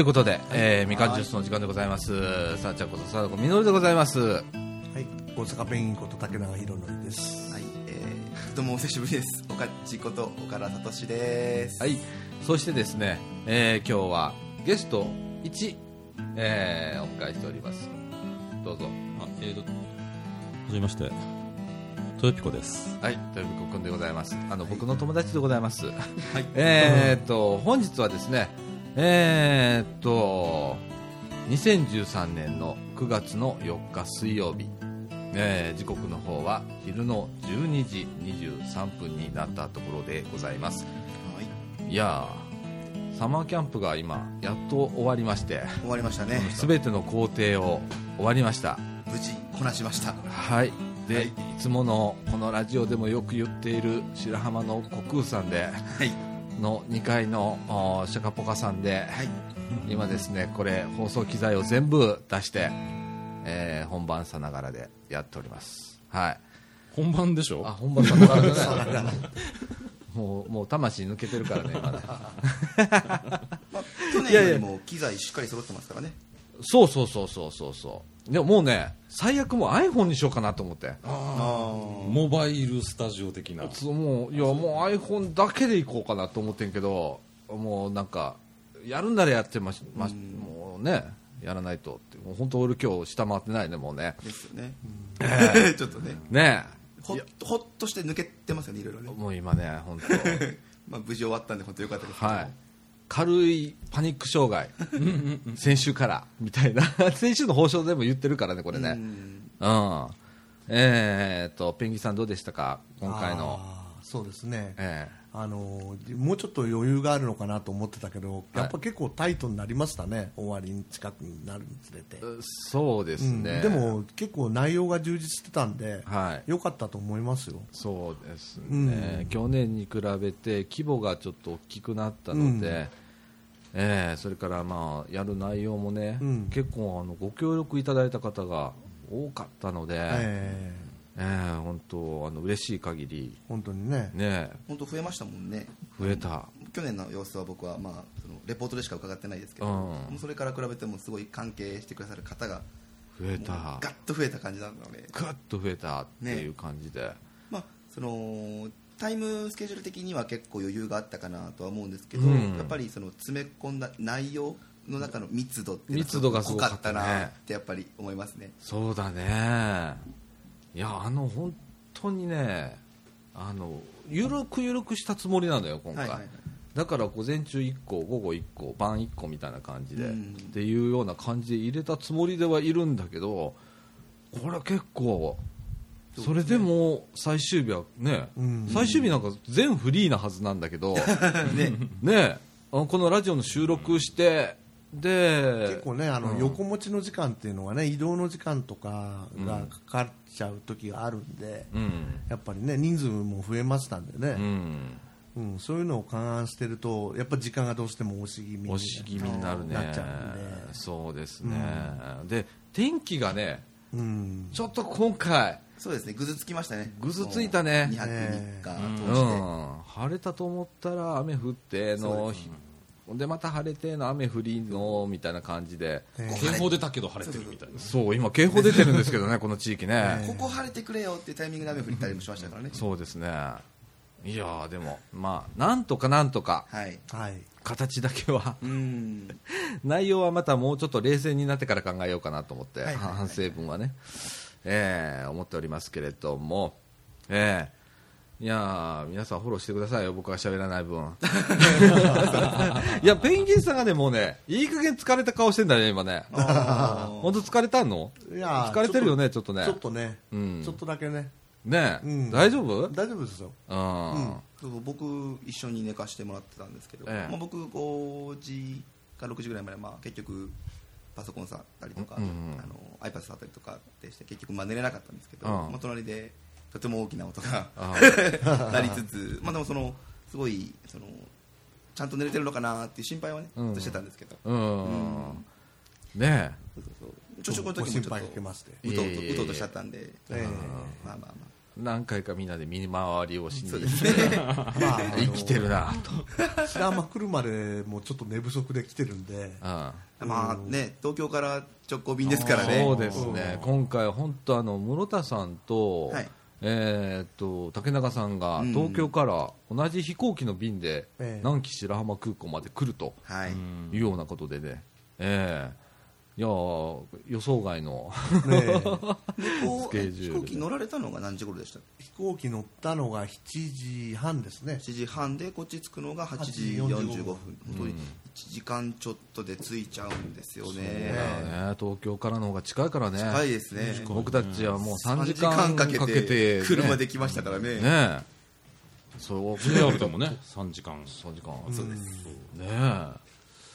ということで、えー、みかんジュースの時間でございます。さあちゃんことさだこみのるでございます。はい、大阪ペンギンこと竹永宏典です。はい、えー、どうもお久しぶりです。おかちこと岡田聡です。はい。そしてですね、えー、今日はゲスト1、えー、お迎えしております。どうぞ。あえーと、はじめまして、豊ピコです。はい、とよびこくんでございます。あの、僕の友達でございます。はい。えーっと、本日はですね、えーっと、2013年の9月の4日水曜日、えー時刻の方は昼の12時23分になったところでございます。はい、いやー、サマーキャンプが今、やっと終わりまして、終わりましたね。すべての工程を終わりました。無事こなしました。はい。で、はいい、つものこのラジオでもよく言っている白浜の国空さんではい。の2階のおシャカポカさんで、はい。今ですねこれ放送機材を全部出して、えー本番さながらでやっております。はい。本番でしょ？あ本番さながらじゃない。もうもう魂抜けてるからね今ね。まあ、去年よりも機材しっかり揃ってますからね。そうそうそうそうそうそう。でももうね最悪もう iPhone にしようかなと思って。あモバイルスタジオ的な。もういやもう iPhone だけでいこうかなと思ってんけどもうなんかやるんならやってまし、ましもうねやらないとってもう本当俺今日下回ってないねもうね。あ、ですよね。ちょっとね、ねほっほっとして抜けてますよね、いろいろね。もう今ね本当。まあ、無事終わったんで、本当よかったですけど。はい軽いパニック障害。先週からみたいな。先週の放送でも言ってるからねこれね。うん。うん。えー、っとペンギンさんどうでしたか？今回の。そうですね。えあのもうちょっと余裕があるのかなと思ってたけど、やっぱ結構タイトになりましたね。終わりに近くになるにつれて。ーそうですうん。ね、でも結構内容が充実してたんで、はい。良かったと思いますよ。そうですね、うん。去年に比べて規模がちょっと大きくなったので、うんえーそれからまあやる内容もね、うん。結構あのご協力いただいた方が多かったので、ええ。ー本当あの嬉しい限りー本当にね。ね本当増えましたもんね。増えた、去年の様子は僕は、まあ、そのレポートでしか伺ってないですけど、うん。それから比べてもすごい関係してくださる方が増えた。ガッと増えた感じなので、ぐっと増えたっていう感じで、まあ、そのタイムスケジュール的には結構余裕があったかなとは思うんですけど、うん。やっぱりその詰め込んだ内容の中の密度って密度がすごかったな。ってやっぱり思いますね。そうだね。いやあの本当にねあのゆるくゆるくしたつもりなのよ今回、はいはいはい。だから午前中1個午後1個晩1個みたいな感じで、うん。っていうような感じで入れたつもりではいるんだけどこれ結構それでも最終日はね、うん。最終日なんか全フリーなはずなんだけど ね。ねこのラジオの収録してで結構ねあの、うん。横持ちの時間っていうのがね移動の時間とかがかかっちゃう時があるんで、うん。やっぱりね人数も増えましたんでうね、ん。うんそういうのを勘案してるとやっぱ時間がどうしても押し気味に押し気味になるね。なっちゃうんで。そうですね、で天気がねうん。ちょっと今回そうですね。ぐずつきましたね。ぐずついたね。2泊3日う通して、ん、晴れたと思ったら雨降ってのでまた晴れての雨降りのみたいな感じで。え警報出たけど晴れてるみたいな。そう今警報出てるんですけどね この地域ね、ここ晴れてくれよっていうタイミングで雨降ったりもしましたからね。そうですね。いやーでもまあなんとかなんとかはい。はい。形だけはうん。内容はまたもうちょっと冷静になってから考えようかなと思って、はいはいはい。反省文はね、えー思っておりますけれども、えーいやー皆さんフォローしてくださいよ、僕が喋らない分。いや、ペンギンさんがね、もうね、いい加減疲れた顔してんだよね、今ね。あ本当疲れたんの？いやー疲れてるよね、ちょっとね。ちょっ。とね、うん。ちょっとだけね、ね、うん。大丈夫？大丈夫ですよ。うん。僕一緒に寝かしてもらってたんですけど、ええ。まあ、僕5時か6時ぐらいまで、まあ、結局パソコン触ったりとか、うんうんあの iPad 触ったりとかでして結局まあ寝れなかったんですけど、うん。まあ、隣でとても大きな音があな りつつ、まあ、でもそのすごいそのちゃんと寝れてるのかなっていう心配はね、うん。ずっとしてたんですけど、うん。ねそうそうそう。朝食の時もちょっとうとうとうとしちゃったんで、ええまあまあまあ何回かみんなで見回りをしにそうですね。まあ、生きてるなと、白浜来るまでもうちょっと寝不足で来てるんで、うん。まあね、東京から直行便ですからね。そうですね、今回、本当あの、室田さんと、はい。えーっと竹中さんがうん。東京から同じ飛行機の便でええ。南紀白浜空港まで来るとはい。いうようなことでね、ええいやー予想外のねえ。こ うスケジュール飛行機乗られたのが何時頃でした？飛行機乗ったのが7時半ですね。7時半でこっち着くのが8時8 45時45分。本当に1時間ちょっとで着いちゃうんですよね。ね。東京からの方が近いからね。近いですね。僕たちはもう3 3時間かけて,、ね、車で来ましたからね。ねえ。そう JR でもね。3時間。3時間。そうです。ねえ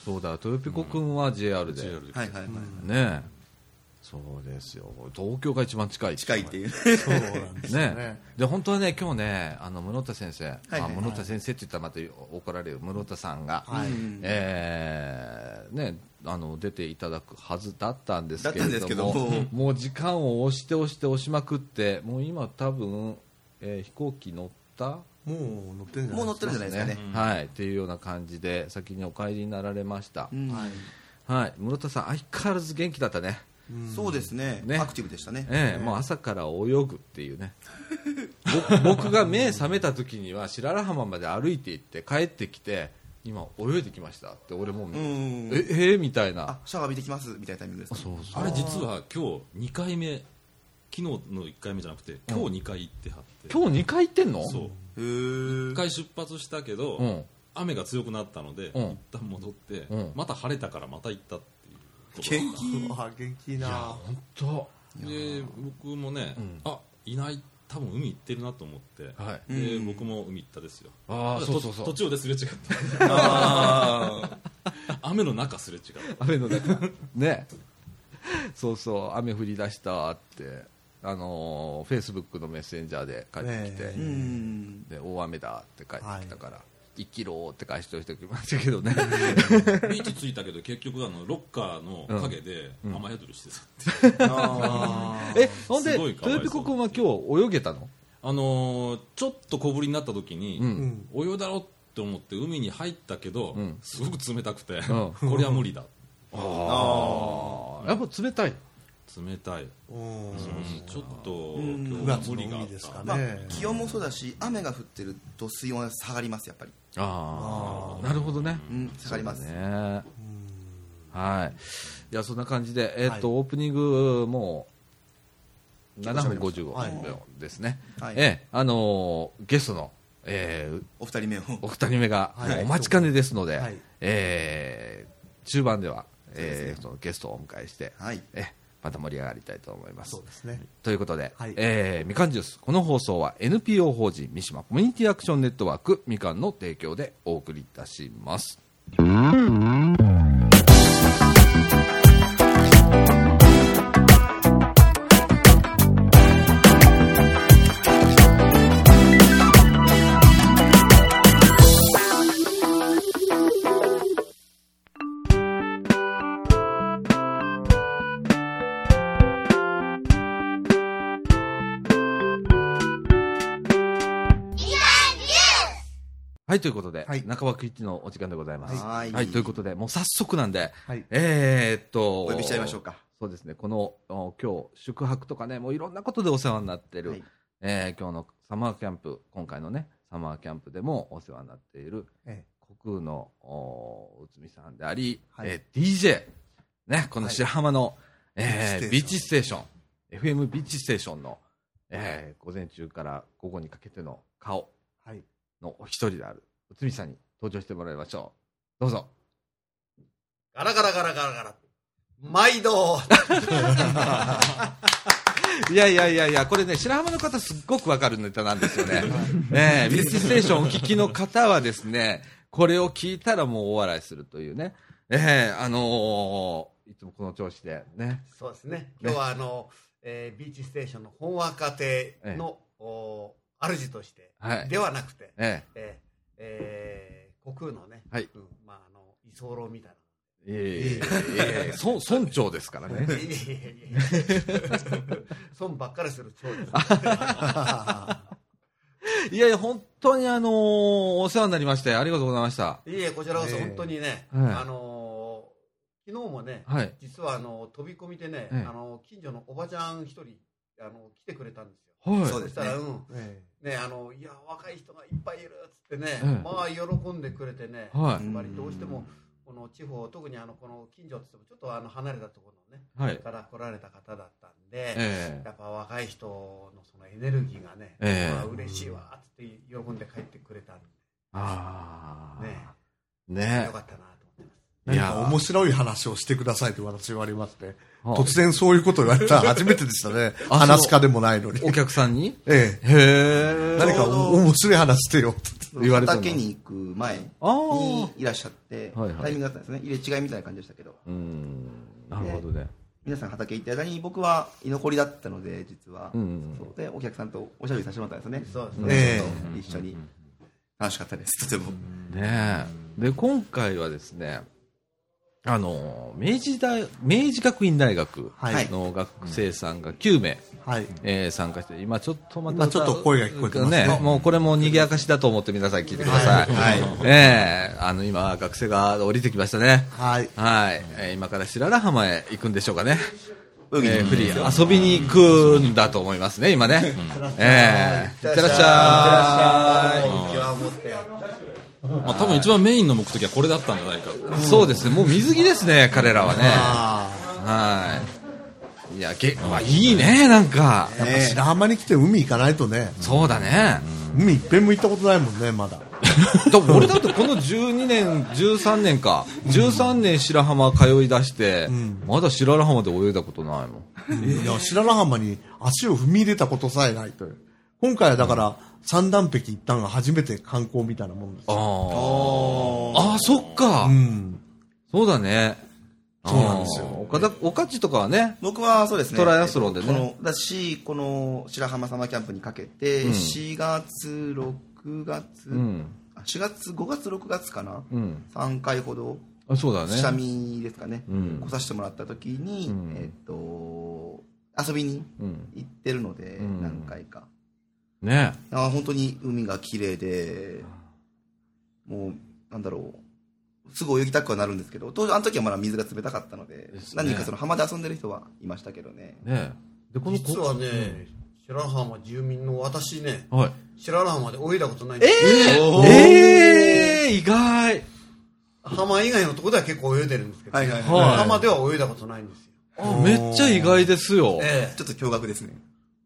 そうだ豊ピコ君は JR で、JR で。はいはいはいねえ。そうですよ。東京が一番近い。近いっていう。そうなんですよね。ね。で本当はね今日ねあの室田先生、はいはいあ室田先生って言ったらまた怒られる室田さんが、はい。うんえーねあの出ていただくはずだったんですけれだったんですけどもども。もう時間を押して押して押しまくってもう今多分、えー飛行機乗ったもう乗ってるんじゃないですか。もう乗ってるんじゃないですかね。はい。っていうような感じで先にお帰りになられました、うん。はい。はい。室田さん相変わらず元気だったね。そうですね。ね。アクティブでしたね。ええもう朝から泳ぐっていうね。ぼ 僕が目覚めた時には白良浜まで歩いて行って帰ってきて今泳いできましたって俺もう、うん。えええみたいな。あシャワー浴びてきますみたいなタイミングですか？そうそう。あれ実は今日2回目。昨日の1回目じゃなくて今日2回行ってはって。今日2回行ってんの？そうへえ1回出発したけど、うん。雨が強くなったので、うん。一旦戻って、うん。また晴れたからまた行ったっていう元気。あ元気な。本当。で僕もね、うん。あいない多分海行ってるなと思って、はい。でうん。僕も海行ったですよ。ああとそうそうそう。途中ですれ違ってあ 雨の中すれ違う雨の中。ね。そうそう雨降り出したってあのフェイスブックのメッセンジャーで帰ってきて、ねーうん。で大雨だって帰ってきたから、1キロって返しておいておきましたけどね。ビーチ着いたけど結局あのロッカーの陰でうん。雨宿りしてたって、あ えほんで豊彦君は今日泳げたの？あのーちょっと小ぶりになった時に、うん。うん。泳いだろうって思って海に入ったけど、うん。すごく冷たくて、ん。これは無理だ。ああやっぱ冷たい冷たい。うん。ちょっとん。今9月の日は無理があった、まあね。気温もそうだし雨が降ってると水温は下がりますやっぱり。ああなるほどね。うん下がります。ね。はい。いやそんな感じでえっとはいオープニングもう7分55はい。秒ですね。はい。ええあのーゲストのえーお二人目を。お二人目がはい。お待ちかねですので、はい。えー中盤では、えーそそのゲストをお迎えして、はい。えまた盛り上がりたいと思いますそう。ですね。ということで、はいえーみかんジュース、この放送は NPO 法人三島コミュニティアクションネットワークみかんの提供でお送りいたします。はい、ということで、はい。中枠一のお時間でございます。はい。はい、ということで、もう早速なんで、はい。えーっと、お呼びしちゃいましょうか。そうですね、このお今日、宿泊とかね、もういろんなことでお世話になっている、はい。えー今日のサマーキャンプ、今回のね、サマーキャンプでもお世話になっている、え国空のお内海さんであり、はい。えー DJ、ね、このはい。白浜の、えービビーチステーション、FM ビーチステーションの、えー午前中から午後にかけての顔えはい。のお一人である内海さんに登場してもらいましょう。どうぞ。ガラガラガラガラガラ。毎度。いやいやいやいや、これね、白浜の方すっごくわかるネタなんですよね。ねえビーチステーションをお聞きの方はですね、これを聞いたらもう大笑いするというね。ええあのーいつもこの調子でね。そうですね。今日はあの、えービーチステーションの本若亭の、お主として、はい。ではなくて、ええ。ーえー、国空のね、はい。うんまああの居候みたいな。いえいえ村村長ですからね。いやいやいやいや損 ばっかりする長です。いやいや本当にあのーお世話になりましてありがとうございました。いえこちらこそええ。本当にね、はい。あのー昨日もね、はい。実はあの飛び込みでね、ええ。あの近所のおばちゃん一人あの来てくれたんですよ。はい。そうですたら、うん、えね、あのいや若い人がいっぱいいるっつってね、ええまあ喜んでくれてね、はい。やっぱりどうしてもこの地方特にあのこの近所って言ってもちょっとあの離れたところのね、はい。から来られた方だったんで、ええ。やっぱ若い人のそのエネルギーがね、ええ。まあ嬉しいわっつって喜んで帰ってくれたんああで、ね、ね。よかったな。何か面白い話をしてくださいと私言われまして、はい突然そういうこと言われたら 初めてでしたね。あ話す家でもないのに。お客さんに？ええ。へえ何か面白い話してよって。言われたの畑に行く前あにあいらっしゃって、はいはいタイミングだったんですね。入れ違いみたいな感じでしたけど。うんなるほどね皆さん畑行ってる間に僕は居残りだったので、実は。うんそうで、お客さんとおしゃべりさせてもらったんですね。そうですねええ一緒に。楽しかったです、とても。ねえで今回はですねあの明治大明治学院大学はい。の学生さんが9名、はい。えー参加して今ちょっとまた今ちょっと声が聞こえてますね。ねもうこれも賑やかしだと思って皆さん聞いてください、はい。ええあの今学生が降りてきましたね。はい。はい、えー今から白良浜へ行くんでしょうかね。泳ぎに。えーフリー。遊びに行くんだと思いますね今ね、ええいってらっしゃい。今日は持って。まあ、多分一番メインの目的はこれだったんじゃないか。そうですね。もう水着ですね彼らはね。あはい。いやげ、まあ、いいねなんか。あ。やっぱ白浜に来て海行かないとね。そうだね、海一遍も行ったことないもんね、まだ。だ俺だってこの12年、13年か、13年白浜通い出して、まだ白良浜で泳いだことないもん。いや、白良浜に足を踏み入れたことさえないという。今回はだから、三段壁行ったのが初めて観光みたいなもんですあよ。あ。ああ、そっか、うん。そうだね。そうなんですよ岡田、岡地とかはね、僕はそうですね。トライアスロンでねこのだし、この白浜サマーキャンプにかけて、うん4月、6月、うん。あ4月、5月、6月かな、うん。3回ほど、あそうだね。下見ですかね、うん来させてもらった時に、うんえっと、遊びにうん。行ってるので、うん何回か。ねあ本当に海が綺麗で、もう、なんだろう、すぐ泳ぎたくはなるんですけど、当時、あの時はまだ水が冷たかったので、ですね何人かその浜で遊んでる人はいましたけどね。ねで、この実はね、白良浜住民の私ね、はい。白良浜で泳いだことないんですえよ。ー、えー、意外。浜以外のところでは結構泳いでるんですけど、はいはいはいはい浜では泳いだことないんですよ。あめっちゃ意外ですよ。ええちょっと驚愕ですね。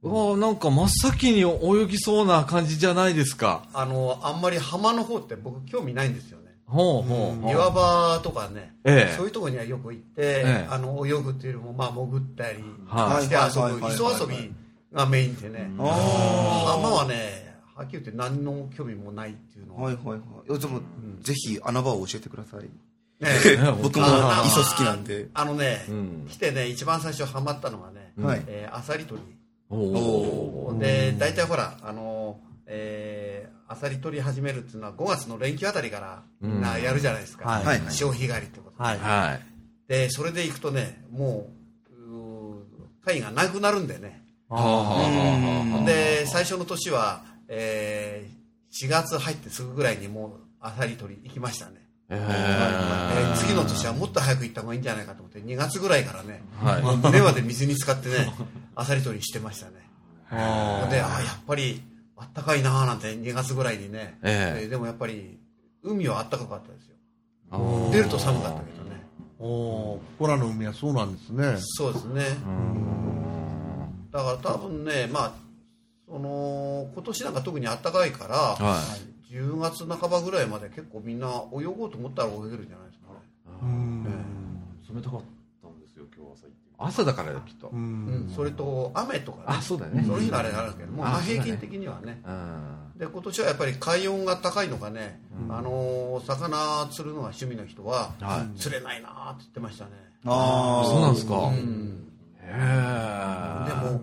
あなんか真っ先に泳ぎそうな感じじゃないですか。あの、あんまり浜の方って僕興味ないんですよね。ほうほうほう。岩場とかね、ええそういうところにはよく行って、ええあの泳ぐっていうよりも、まあ、潜ったりはいして遊ぶ、磯遊びがメインでね、浜はね、はっきり言って何の興味もないっていうのは、はいはいはい。でも、ぜひ穴場を教えてください。ね 僕もあ磯好きなんで。あのね、ん来てね、一番最初ハマったのがね、はいえーアサリ取り。おおで、大体ほら、あの、えー、アサリ取り始めるっていうのは5月の連休あたりからみんなやるじゃないですか。はいはい潮干狩りってことで。はい。はい。で、それで行くとね、もう、貝がなくなるんでね。で、最初の年は、えー、4月入ってすぐぐらいにもうアサリ取り行きましたね。ええー次の年はもっと早く行った方がいいんじゃないかと思って、2月ぐらいからね、はい。胸まで水に浸かってね、アサリ取りしてましたね。あで、あーやっぱりあったかいなーなんて2月ぐらいにね、えでもやっぱり海はあったかかったですよ。出ると寒かったけどね。ーおーコラの海はそうなんですね。そうですね。だから多分ね、まあ、その、今年なんか特にあったかいから、は10月半ばぐらいまで結構みんな泳ごうと思ったら泳げるんじゃないですかね。うん。冷たかったんですよ今日朝行って朝だからよ、きっとう。うんん。それと雨とかね。あそうだよねその日があれなんだけども、あまあ平均的にはね。うん。で、今年はやっぱり海温が高いのかね、あのー魚釣るのが趣味の人は、はい釣れないなーって言ってましたね。あそうなんですか。うん。へえ。でも、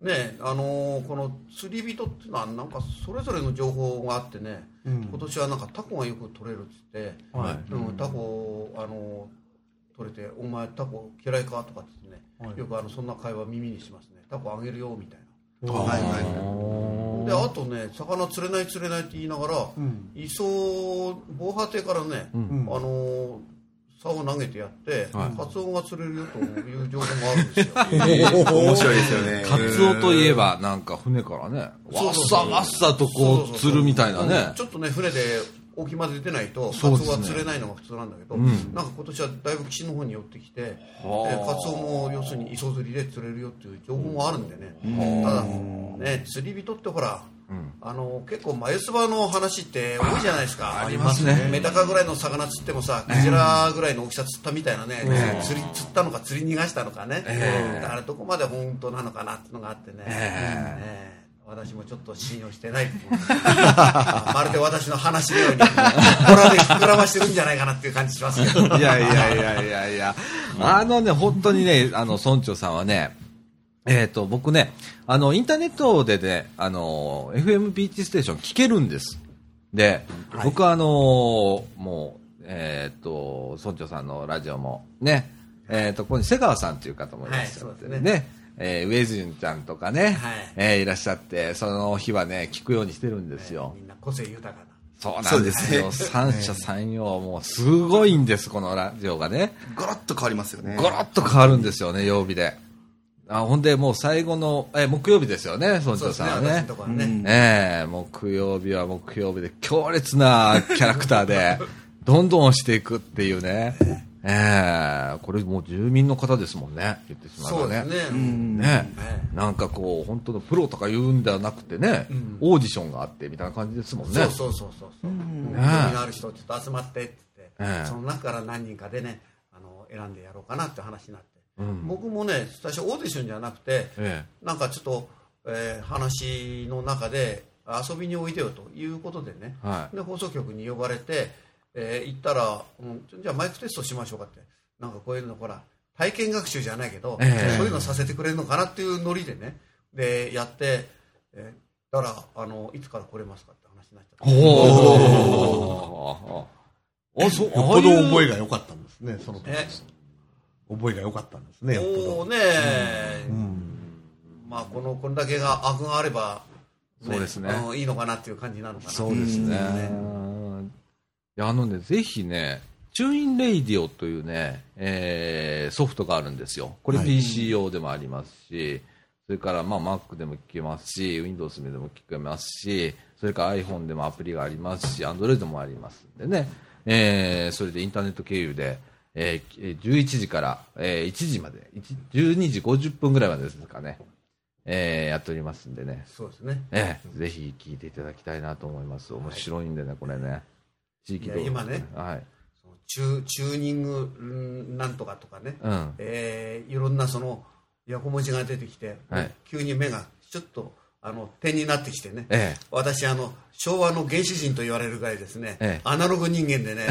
ね、あのーこの釣り人っていうのはなんかそれぞれの情報があってね、うん今年はなんかタコがよく取れるっつって、はい。うん、タコ、あのー取れて「お前タコ嫌いか?」とかってね、よくあのそんな会話耳にしますね「タコあげるよ」みたいな。はいはい。であとね魚釣れない釣れないって言いながら、磯防波堤からね、あの竿を投げてやって、カツオが釣れるよという情報もあるんですよ。面白いですよね。カツオといえばなんか船からねわっさわっさとこう釣るみたいなね。ちょっとね船で沖まで出ないとカツオが釣れないのが普通なんだけど、ん。なんか今年はだいぶ岸の方に寄ってきて、えカツオも要するに磯釣りで釣れるよっていう情報もあるんでね、ただね釣り人ってほら、あの結構眉唾の話って多いじゃないですか。ありますね。メダカぐらいの魚釣ってもさクジラぐらいの大きさ釣ったみたいなね、釣り釣ったのか釣り逃がしたのかね、だからどこまで本当なのかなっていうのがあってね、ええ私もちょっと信用してない まるで私の話のようにこれはね膨らましてるんじゃないかなっていう感じしますけど。いやいやいやいやいや、あのね、本当にね、あの、村長さんはね、えっ、と、僕ね、あの、インターネットでね、あの、FM ビーチステーション聞けるんです。で、僕はあの、もう、えっ、と、村長さんのラジオも、ね、えっ、と、ここに瀬川さんという方もいらっしゃってはいね、えーウェイズユンちゃんとかね、はいえーいらっしゃって、その日はね、聞くようにしてるんですよ。みんな個性豊かなそうなんですよ。三者三様、もうすごいんです、このラジオがね。ガラッと変わりますよねゴロッと変わるんですよね、曜日で。あほんで、もう最後の、え、木曜日ですよね、村長さんはね私のと。ころはね、ええ木曜日は木曜日で強烈なキャラクターで、どんどん押していくっていうね。ええこれもう住民の方ですもんね、言ってしまうですね、ね。えなんかこう、本当のプロとか言うんではなくてね、オーディションがあってみたいな感じですもんね。そうそうそうそうそう、興味のある人ちょっと集まってって言って、ええ。その中から何人かでねあの選んでやろうかなって話になって、僕もね最初オーディションじゃなくて、えなんかちょっと、えー話の中で遊びにおいでよということでね、はい。で放送局に呼ばれて、えー行ったら、うんじゃあマイクテストしましょうかって。なんかこういうのほら体験学習じゃないけど、ええ。そういうのさせてくれるのかなっていうノリでね。でやって、えーだからあのいつから来れますかって話になっちゃった。おー。あ、そう、よっぽど覚えが良かったんですね、その時。え覚えが良かったんですね、よっぽど。おーねまあこのこれだけが悪があれば、そうですね。いいのかなっていう感じなのかな。そうですね。いや、あのね、ぜひね、 TuneIn Radio というね、えーソフトがあるんですよ。これはい PC 用でもありますし、それからまあ Mac でも聞けますし、Windows でも聞けますし、それから iPhone でもアプリがありますし、Android もありますんでね、えーそれでインターネット経由で、えー11時から、えー1時まで、1 12時50分ぐらいまでですかね、えーやっておりますんでね、そうですねええ、ぜひ聞いていただきたいなと思います。面白いんでね、これね。地域いや今ね。はい。そのチュチューニングうんなんとかとかね、うん。えーいろんなその横文字が出てきて、はい。急に目がちょっとあの点になってきてね、え私あの昭和の原始人と言われるぐらいですね、ええ。アナログ人間でね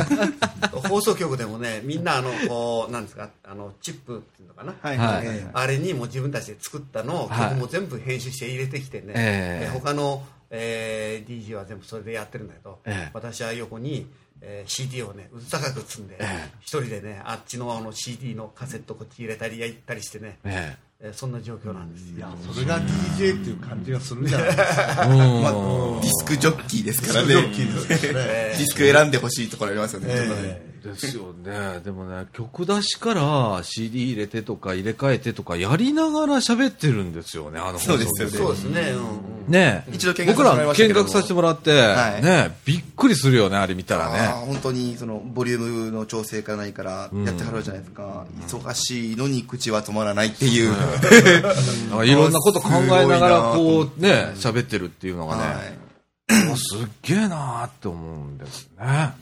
放送局でもねみんなあのこうなんですかあのチップっていうのかな、はいはい。はいあれにも自分たちで作ったのをはい。曲も全部編集して入れてきてね、ええ。で他の、えー DJ は全部それでやってるんだけど、ええ私は横に、えー CD をねうず高く積んで、一人でねあっちのあの CD のカセットこっち入れたり焼いたりしてね、え。ええーそんな状況なんですよいや、それが DJ っていう感じがするじゃないですか。え。うん。まあ、ディスクジョッキーですからね。ディスク選んでほしいところありますよね。ですよね。でもね、曲出しから CD 入れてとか入れ替えてとかやりながら喋ってるんですよね、あのそうですよねそうですね、うんうんね一度見学僕ら見学させてもらって、はいねびっくりするよね、あれ見たらあね。ー本当にそのボリュームの調整がないからやってはるじゃないですか、忙しいのに口は止まらないっていう、なんか いろんなこと考えながらこうね、喋ってるっていうのがね、はい。あすっげえなーって思うんですね。だか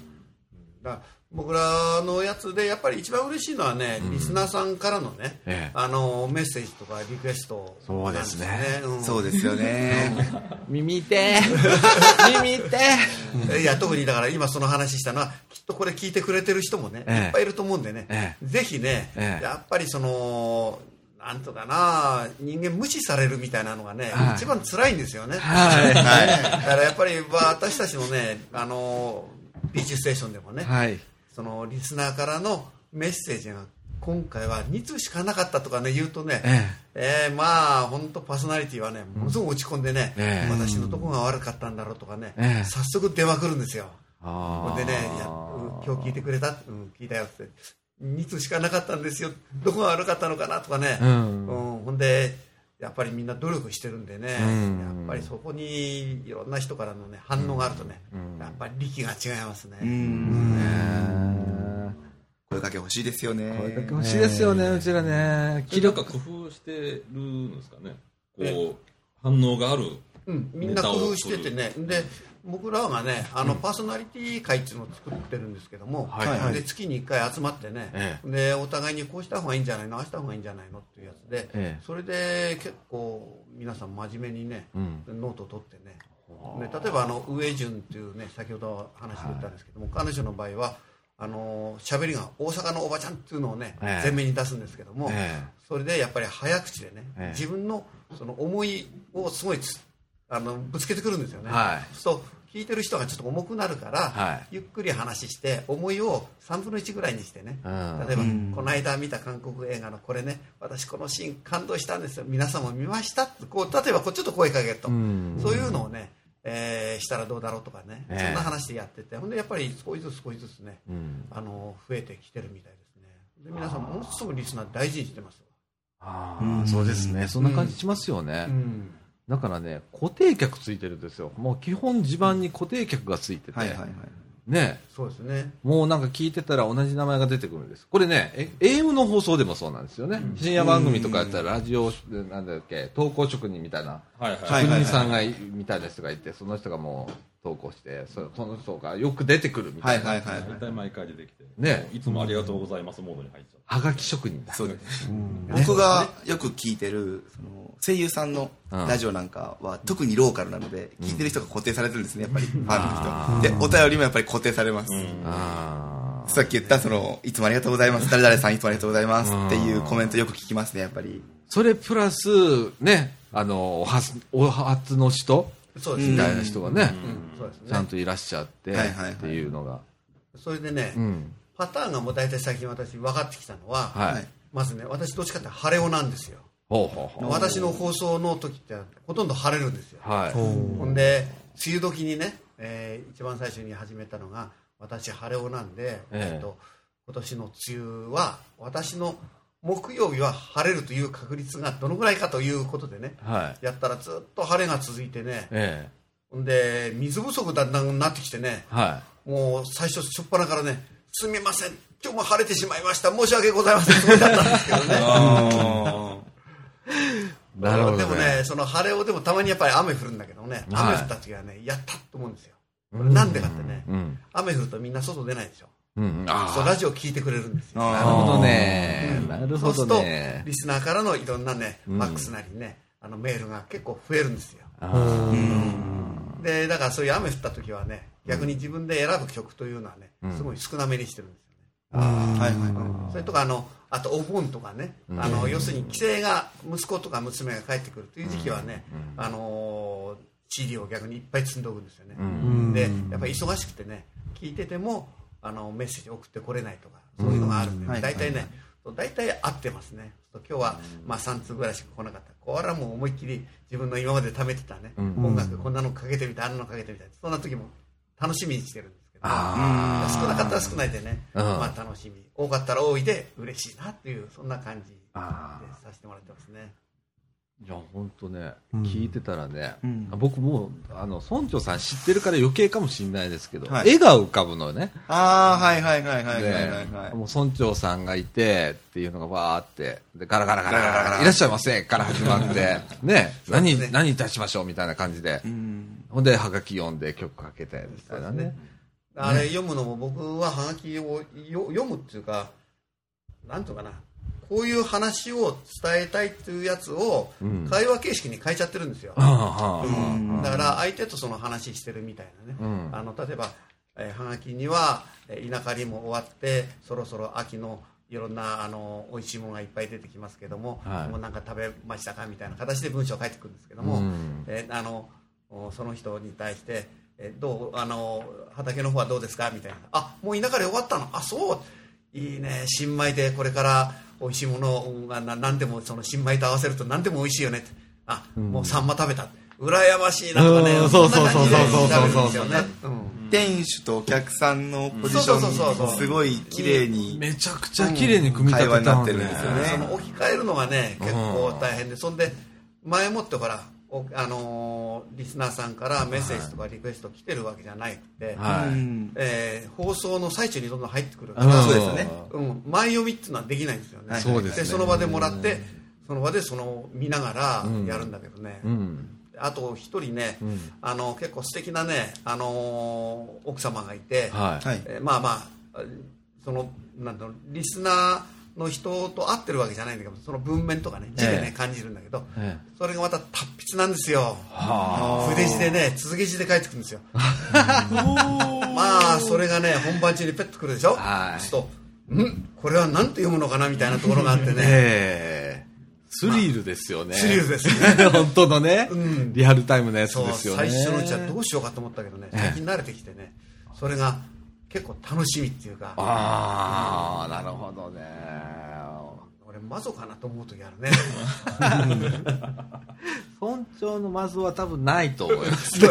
ら僕らのやつでやっぱり一番嬉しいのはね、リスナーさんからのね、ええ。あのメッセージとかリクエストなんですよね。うん。そうですよね。耳 痛耳痛い。や特にだから今その話したのはきっとこれ聞いてくれてる人もね、ええ。いっぱいいると思うんでね、え。ぜひね、ええ。やっぱりそのなんとかな人間無視されるみたいなのがね、はい。一番辛いんですよね、はい。だからやっぱり私たちのねあのビーチステーションでもね、はい。そのリスナーからのメッセージが今回は2通しかなかったとかね言うとね、ええ。ーまあ本当パーソナリティはねものすごく落ち込んでね、ええ。私のとこが悪かったんだろうとかね、ええ。早速電話来るんですよ。あほんでね今日聞いてくれた、うん、聞いたよって2通しかなかったんですよ。どこが悪かったのかなとかね、うん。うん。ほんでやっぱりみんな努力してるんでね、うん。やっぱりそこにいろんな人からの、ね、反応があるとね、やっぱり力が違いますね。声かけ欲しいですよね。声かけ欲しいですよね、うちらね。それなんか工夫してるんですかね。こう反応があるうん、みんな工夫しててね、で僕らがねあの、パーソナリティ会っていうのを作ってるんですけども、はい。はい。で月に1回集まってね、えでお互いにこうした方がいいんじゃないの、ああした方がいいんじゃないのっていうやつで、ええ。それで結構皆さん真面目にね、うん。ノートを取ってね、で例えばあの上潤っていうね先ほど話出たんですけども、彼女の場合はあの喋りが大阪のおばちゃんっていうのをね、ええ。前面に出すんですけども、え。それでやっぱり早口でね、ええ。自分のその思いをすごいつあのぶつけてくるんですよね、はい。そうすると聞いてる人がちょっと重くなるから、はい。ゆっくり話して思いを3分の1ぐらいにしてね、うん。例えば、この間見た韓国映画のこれね。私このシーン感動したんですよ。皆さんも見ましたってこう例えばこうちょっと声かけると、ん。そういうのをね、えーしたらどうだろうとかね、ええそんな話でやってて。ほんでやっぱり少しずつ少しずつね、ん。あの増えてきてるみたいですね。で皆さんものすごくリスナー大事にしてますよ。ああそうですね。そんな感じしますよね。うんだからね、固定客ついてるんですよ。もう基本地盤に固定客がついてて、はいはいはい。ね、そうですねもうなんか聞いてたら同じ名前が出てくるんです。これね、え AM の放送でもそうなんですよね。深夜番組とかやったらラジオ、なんだっけ、投稿職人みたいな、はいはいはい職人さんがい、みたいな人がいて、その人がもう投稿して、そその人がよく出てくるみたはいいな。はいはい。大体毎回出てきてねいつもありがとうございますモードに入っちゃうはがき職人だ。そうです。僕がよく聞いてる、その、声優さんのラジオなんかは、特にローカルなので、聞いてる人が固定されてるんですね、やっぱり、ファンの人。で、お便りもやっぱり固定されます。あさっき言った、その、いつもありがとうございます。誰々さんいつもありがとうございます。っていうコメントよく聞きますね、やっぱり。それプラス、ね、あの、お初、お初の人みたいな人がね、そうですねちゃんといらっしゃって、はいはいはいっていうのが。それでね、うん。パターンがもう大体最近私分かってきたのは、はい。はいまずね私どっちかっていうと晴れ男なんですよほうほうほう。私の放送の時ってほとんど晴れるんですよはい。ほんで梅雨時にね、えー一番最初に始めたのが私晴れ男なんで、えええっと今年の梅雨は私の木曜日は晴れるという確率がどのぐらいかということでねはい。やったらずっと晴れが続いてねえほんで水不足だんだんなってきてねえ。はもう最初初っ端からねすみません今日も晴れてしまいました申し訳ございませんそうだったんですけどねい。なるほど、ね。でもね、その晴れをでもたまにやっぱり雨降るんだけどね、はい雨降った時はね、やったと思うんですよ。なんでかってね、うん。雨降るとみんな外出ないでしょ。うん。あそうラジオ聞いてくれるんですよ。あ。なるほどね。なるほどそうするとね、。リスナーからのいろんなね、ん。ファックスなりね、あのメールが結構増えるんですよ。あで、だからそういう雨降った時はね、逆に自分で選ぶ曲というのはね、すごい少なめにしてるんですよね。はいはいはそれとかあのあとお盆とかね、あの要するに帰省が息子とか娘が帰ってくるという時期はね、あの CD を逆にいっぱい積んでおくんですよね、でやっぱり忙しくてね聞いててもあのメッセージ送ってこれないとかそういうのがあるんで、はい。大体ね大体合ってますね。今日はまあ3通ぐらいしか来なかった。これはもう思いっきり自分の今まで貯めてたね、音楽こんなのかけてみたいあんなのかけてみたいそんな時も楽しみにしてるんですけど、少なかったら少ないでね、うん。まあ楽しみ。多かったら多いで嬉しいなっていうそんな感じであさせてもらってますねいや、本当ね、聞いてたらね、ん。僕もう、あの、村長さん知ってるから余計かもしれないですけど、はい。絵が浮かぶのよね。ああ、はいはいはいはいはいはい。もう村長さんがいてっていうのがわーって、で、ガラガラガラガラガラ、いらっしゃいませから始まって、ね、何、何いたしましょうみたいな感じで、ほんで、はがき読んで曲かけて、みたいなね。あれ読むのも僕ははがきをよ読むっていうかなんていうかなこういう話を伝えたいっていうやつをん。会話形式に変えちゃってるんですよ、うん。だから相手とその話してるみたいなね、うん。あの例えば、えーはがきにはえー稲刈りも終わってそろそろ秋のいろんなあの美味しいものがいっぱい出てきますけども、はい。もうなんか食べましたかみたいな形で文章を書いてくるんですけども、うん。えーあのおその人に対して、えーどうあの畑の方はどうですかみたいな。あもう稲刈り終わったの。あそう。いいね。新米でこれから美味しいものがな何でもその新米と合わせると何でも美味しいよねって。あ、もうサンマ食べた。羨ましいなとかね、うん。そうそうそうそうそんな感じでなるんですよねうん店主とお客さんのポジショそうそうそうそうンすごい綺麗にめちゃくちゃ綺麗に組み立てたんで、会話になってるんですよねその置き換えるのがね結構大変でそんで前もってほらおあのーリスナーさんからメッセージとかリクエスト来てるわけじゃないくて、はい。うんえー放送の最中にどんどん入ってくるから、うん。そうですね。うん、前読みっていうのはできないんですよね、そうですね。その場でもらってその場でその見ながらやるんだけどね、うん。あと一人ね、あの結構素敵なね、あのー奥様がいて、はい、はい。えーまあまあそのなんだろうリスナーの人と会ってるわけじゃないんだけどその文面とかね字でね、ええ感じるんだけど、えそれがまた達筆なんですよ。は筆字でね続け字で書いてくるんですよ。まあそれがね本番中にペッとくるでしょ？はい。そうするとん？これは何て読むのかなみたいなところがあってね。ええ。スリルですよね、スリルですね。本当のね、うん。リアルタイムのやつそうですよね。最初のうちはどうしようかと思ったけどね最近慣れてきてねそれが結構楽しみっていうか。ああなるほどね。俺マゾかなと思う時あるね。村長のまずは多分ないと思います。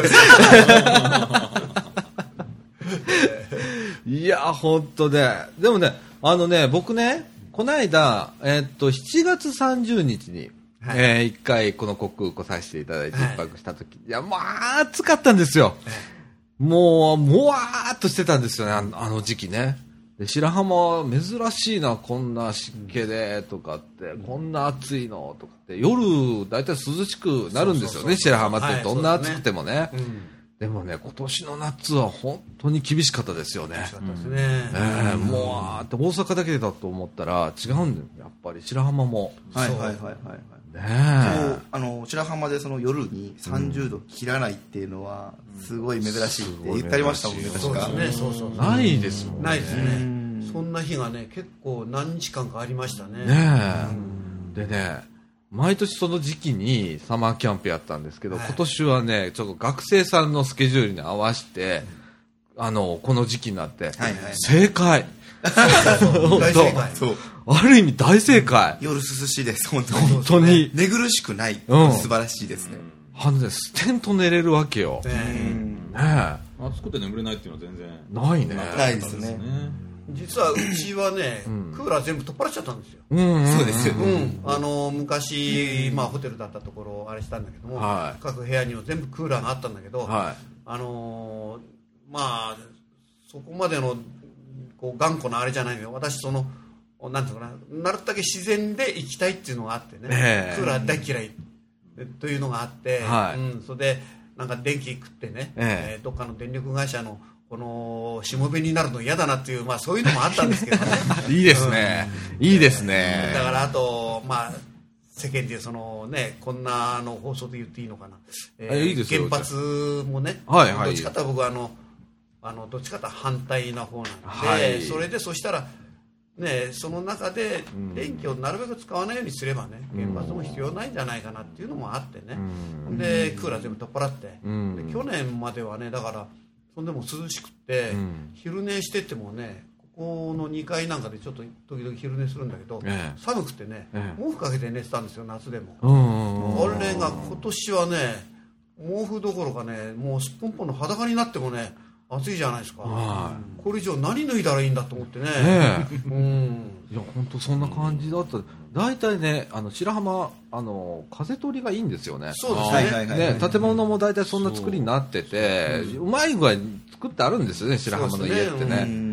いや本当ででもねあのね僕ねこの間、えっと7月30日に、はい。えー一回この国空来させていただいてはい一泊した時、い、やまあ暑かったんですよ、もうもわーっとしてたんですよねあの時期ね。で白浜珍しいなこんな湿気でとかって、こんな暑いのとかって夜大体涼しくなるんですよね白浜っはいてどんな暑くてもね、うん。でもね今年の夏は本当に厳しかったですよね。そうですね。ええもうわーって大阪だけだと思ったら違うんだよ。やっぱり白浜も。はいはいはいはいはいね。そうあの白浜でその夜に30度切らないっていうのはすごい珍しいって言ってありましたもんねそう確かですね。そうそうえないですもんね。ないですね。そんな日がね結構何日間かありましたね。ねえ。でね毎年その時期にサマーキャンプやったんですけど、はい。今年はねちょっと学生さんのスケジュールに合わせて、あのこの時期になって、はいはい。正解。大正解。そうある意味大正解。夜涼しいです。本当に。本当に。寝苦しくない。うん。素晴らしいですね。あのねステンと寝れるわけよ、ねねえ。暑くて眠れないっていうのは全然。ないね。ないですね。実はうちはねクーラー全部取っ払っちゃったんですよ。うんうんそうですようん、あの昔、まあ、ホテルだったところあれしたんだけども、はい。各部屋には全部クーラーがあったんだけど、はあのーまあそこまでのこう頑固なあれじゃないのよ。私そのなんていうのかななるだけ自然で行きたいっていうのがあってね、ええ。クーラー大嫌い。というのがあって、はい。うん、それでなんか電気食ってね、ええ。えーどっかの電力会社のこのしもべになるの嫌だなっていう、まあ、そういうのもあったんですけどね。いいですね、いいですね。だからあと、まあ、世間でその、ね、こんなあの放送で言っていいのかな、えあいいですよ。原発もね、はいはい。どっちかと僕はあのあのどっちかと反対な方なんで、はい。それでそしたら、ね、その中で電気をなるべく使わないようにすればね原発も必要ないんじゃないかなっていうのもあってね、でクーラー全部取っ払って、ん。で去年まではねだからそんでも涼しくって、ん。昼寝しててもねここの2階なんかでちょっと時々昼寝するんだけど、ええ。寒くてね、ええ。毛布かけて寝てたんですよ夏でも、うんうんうん。あれが今年はね毛布どころかねもうすっぽんぽんの裸になってもね暑いじゃないですか、はこれ以上何脱いだらいいんだと思ってね。ねうん。いや本当そんな感じだった。大体ねあの白浜あの風通りがいいんですよね。そうですね、はいはいはい。ね、建物も大体そんな作りになってて、うまい具合に作ってあるんですよね、白浜の家ってね。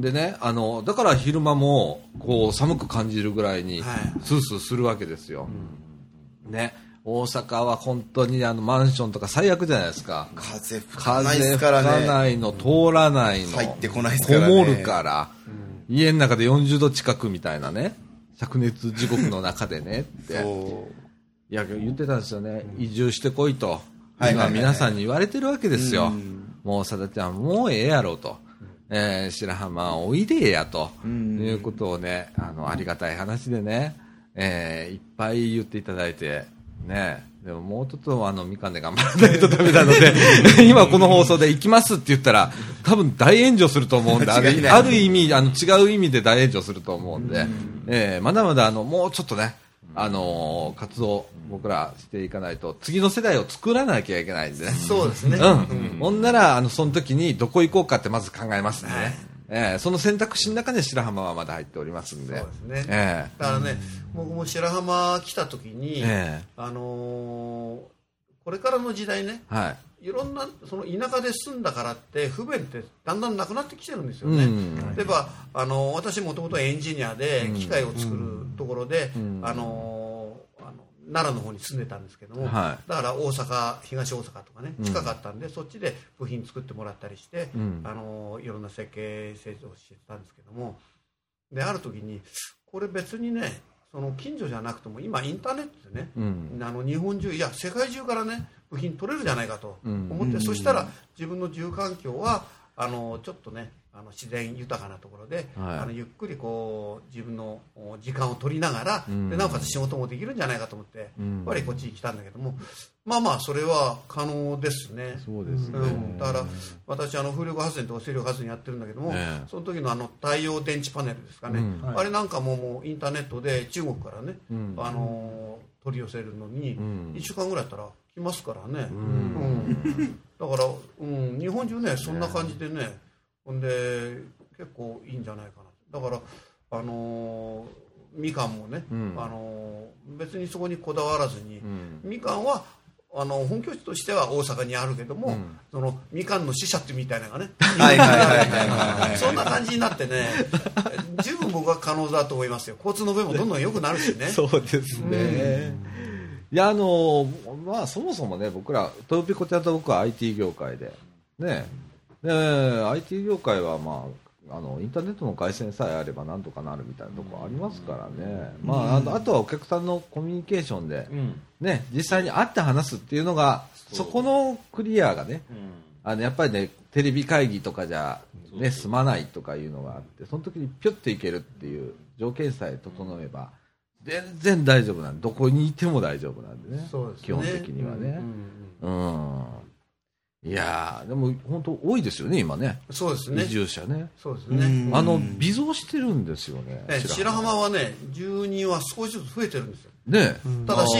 でね、あの、だから昼間も、こう、寒く感じるぐらいにはい、スースーするわけですよ。ね、大阪は本当にあの、マンションとか最悪じゃないですか。風吹かないで風吹すからかねないの、通らないの。入ってこないですからね。こもるから、家の中で40度近くみたいなね、灼熱地獄の中でねって。いや言ってたんですよね、移住してこいと、今皆さんに言われてるわけですよ、うん。もうさだちゃん、もうええやろと、えー白浜おいでやと、ん。いうことをねあの、ありがたい話でね、えーいっぱい言っていただいて、ねねでももうちょっとあのみかんで頑張らないとダメなので 今この放送で行きますって言ったら多分大炎上すると思うんであるある意味あの違う意味で大炎上すると思うんで、えーまだまだあのもうちょっとねあのー活動僕らしていかないと次の世代を作らなきゃいけないんでね。そうですね。うん、ほんならあのその時にどこ行こうかってまず考えますね、えーその選択肢の中で白浜はまだ入っておりますんで。そうですね。えだからね、僕も白浜来た時に、ええ。あのーこれからの時代ね、ーはい。いろんなその田舎で住んだからって不便ってだんだんなくなってきてるんですよね。うん。例えばあの私もともとエンジニアで機械を作るところで、ん。あのあの奈良の方に住んでたんですけども、はい。だから大阪東大阪とかね近かったんで、そっちで部品作ってもらったりして、うん。あのいろんな設計製造してたんですけどもである時にこれ別にねその近所じゃなくても今インターネットでね、うん。あの日本中いや世界中からね部品取れるじゃないかとうん。思って、そしたら自分の住環境はあのちょっとねあの自然豊かなところで、はい。あのゆっくりこう自分のお時間を取りながら、うん。でなおかつ仕事もできるんじゃないかと思って、うん。やっぱりこっちに来たんだけどもまあまあそれは可能ですね。そうですね、うん、だから私あの風力発電とか水力発電やってるんだけども、ええ。その時のあの太陽電池パネルですかね、うん。あれなんかももうインターネットで中国からね、うん。あのー取り寄せるのにん。1週間ぐらいやったら来ますからね、うん。だから、うん、日本中ねそんな感じでねほんで結構いいんじゃないかな。だからあのーみかんもね、うん。あのー別にそこにこだわらずに、ん。みかんはあの本拠地としては大阪にあるけども、うん。そのみかんの使者ってみたいなのがね、そんな感じになってね、十分僕は可能だと思いますよ。交通の便もどんどん良くなるしね。そうですね、いやあのまあそもそもね僕らトヨピコちゃんと僕は IT 業界でねで IT 業界はまああのインターネットの回線さえあればなんとかなるみたいなところありますからね、まあ、あとあとはお客さんのコミュニケーションで、うん。ね、実際に会って話すっていうのがそこのクリアがねあのやっぱりねテレビ会議とかじゃ、ね、済まないとかいうのがあってその時にピュッていけるっていう条件さえ整えば全然大丈夫なんでどこにいても大丈夫なんでねそうですね。基本的にはね。うん。うん。うん、いやーでも本当多いですよね今ねそうですね移。住者ねそうですね。あの微増してるんですよねえ白浜はね、住人は少しずつ増えてるんですよ。ね、ただし、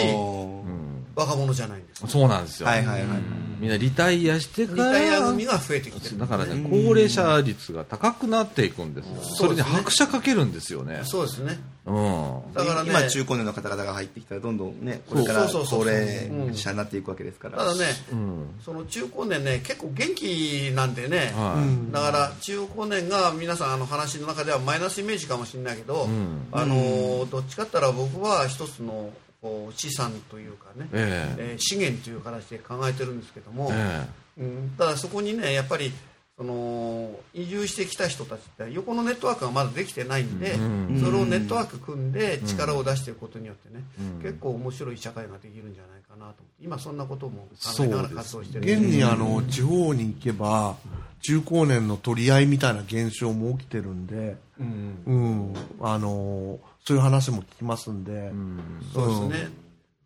若者じゃないんです。そうなんですよ、はいはいはいみんなリタイアしてリからタイア組が増えてきてる。だからね、高齢者率が高くなっていくんですよ。それに拍車かけるんですよね。そうですね。うん。だからね、今中高年の方々が入ってきたらどんどんねこれからそうそうそうそう。高齢者になっていくわけですから。ただね、うん。その中高年ね、結構元気なんでね、はだから中高年が皆さんあの話の中ではマイナスイメージかもしれないけど、ん。あのどっちかって言ったら僕は一つのこう資産というかね、ええ。えー資源という形で考えてるんですけども、え。うん、ただそこにねやっぱりその移住してきた人たちって横のネットワークがまだできてないんで、うんそれをネットワーク組んで力を出していくことによってね、うん。結構面白い社会ができるんじゃないかなと思って今そんなことも考そうえながら活動してる現にあの地方に行けば中高年の取り合いみたいな現象も起きてるんで、うん。あのそういう話も聞きますんで、えうん。そうですね、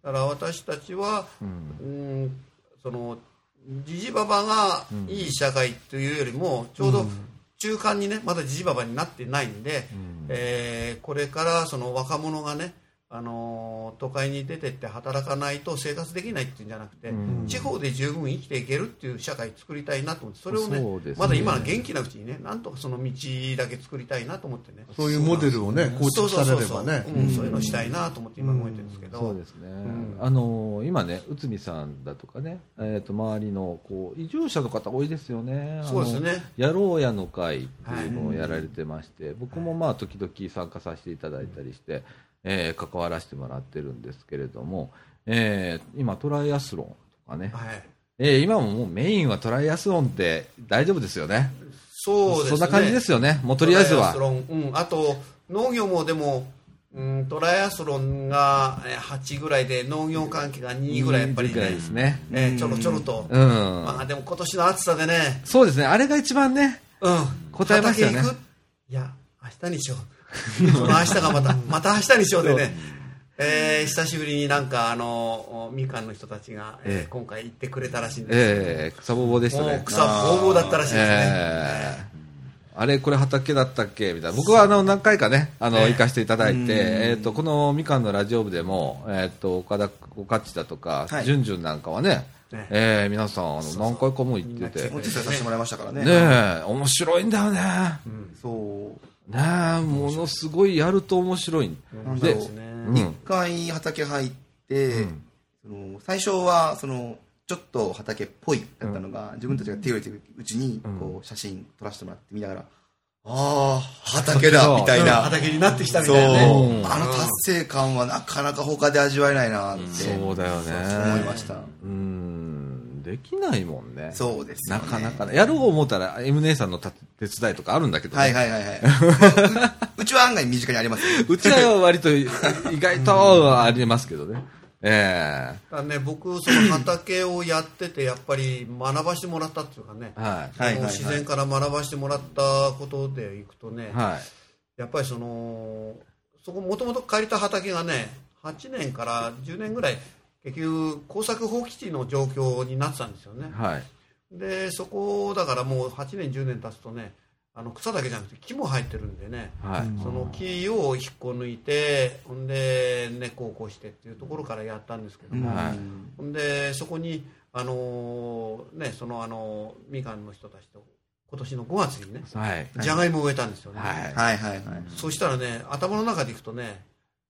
だから私たちは、うん、そのじじばばがいい社会というよりもちょうど中間にねまだじじばばになってないんで、えーこれからその若者がねあの都会に出てって働かないと生活できないっていうんじゃなくて、地方で十分生きていけるっていう社会作りたいなと思ってそれをねね。まだ今の元気なうちにねなんとかその道だけ作りたいなと思ってねそういうモデルをね構築されればねうん、そういうのしたいなと思って今動いてるんですけど、そうですね。ん。あの今ね、内海さんだとかね、えっ、と周りのこう移住者の方多いですよね。そうですね。やろうやの会っていうのをやられてまして、僕もまあ時々参加させていただいたりして、えー関わらせてもらってるんですけれども、えー今トライアスロンとかね、はい。えー今ももうメインはトライアスロンって大丈夫ですよね。そうですね。そんな感じですよね。もうとりあえずは。うん、あと農業もでも、うん、トライアスロンがえー8ぐらいで農業関係が2ぐらいやっぱりぐらいねですね。えーちょろちょろと、うん。まあでも今年の暑さでね、そうですね。あれが一番ね、うん、答えますよね。いや明日にしよう明日がまたまた明日にしようでね。えー、久しぶりになんかあのみかんの人たちが、えーえ。え今回行ってくれたらしいんです。ええ草ぼうぼうでしたね。草ぼうぼうだったらしいですね、ええ。あれこれ畑だったっけ？みたいな。僕はあの何回かねあの、行かせていただいて、えっとこのみかんのラジオ部でも、えっと岡田岡地だとか、はい。じゅんじゅんなんかはね、ねえ。え皆さんあの何回かも行ってて。お手伝いさせてもらいましたからね。ねえ面白いんだよね、そうねえものすごいやると面白い。で一回畑入って、その最初はそのちょっと畑っぽいだったのが、自分たちが手を入れてるうちにこう写真撮らせてもらって見ながら、ああ畑だみたいな。畑になってきたみたいなね。あの達成感はなかなか他で味わえないなってそうだよね。思いました。うんできないもんね。そうですよね。なかなかね。やろう思ったら M 姉さんのた手伝いとかあるんだけどね、はいはいはいはい。ううちは案外身近にありますよ うちは割と意外とありますけどね。えだからね僕その畑をやっててやっぱり学ばしてもらったっていうかね。え、はいはいはい。自然から学ばしてもらったことでいくとね、い。はい。やっぱりそのそこもともと借りた畑がね8年から10年ぐらい結局耕作放棄地の状況になってたんですよねはい。でそこだからもう8年10年経つとねあの草だけじゃなくて木も生えてるんでねはい。その木を引っこ抜いてほんで根っこを起こしてっていうところからやったんですけども、はいほんでそこにあのーねそのあのみかんの人たちと今年の5月にねはい。じゃがいもを植えたんですよね、はい。はいはいはいそしたらね頭の中でいくとね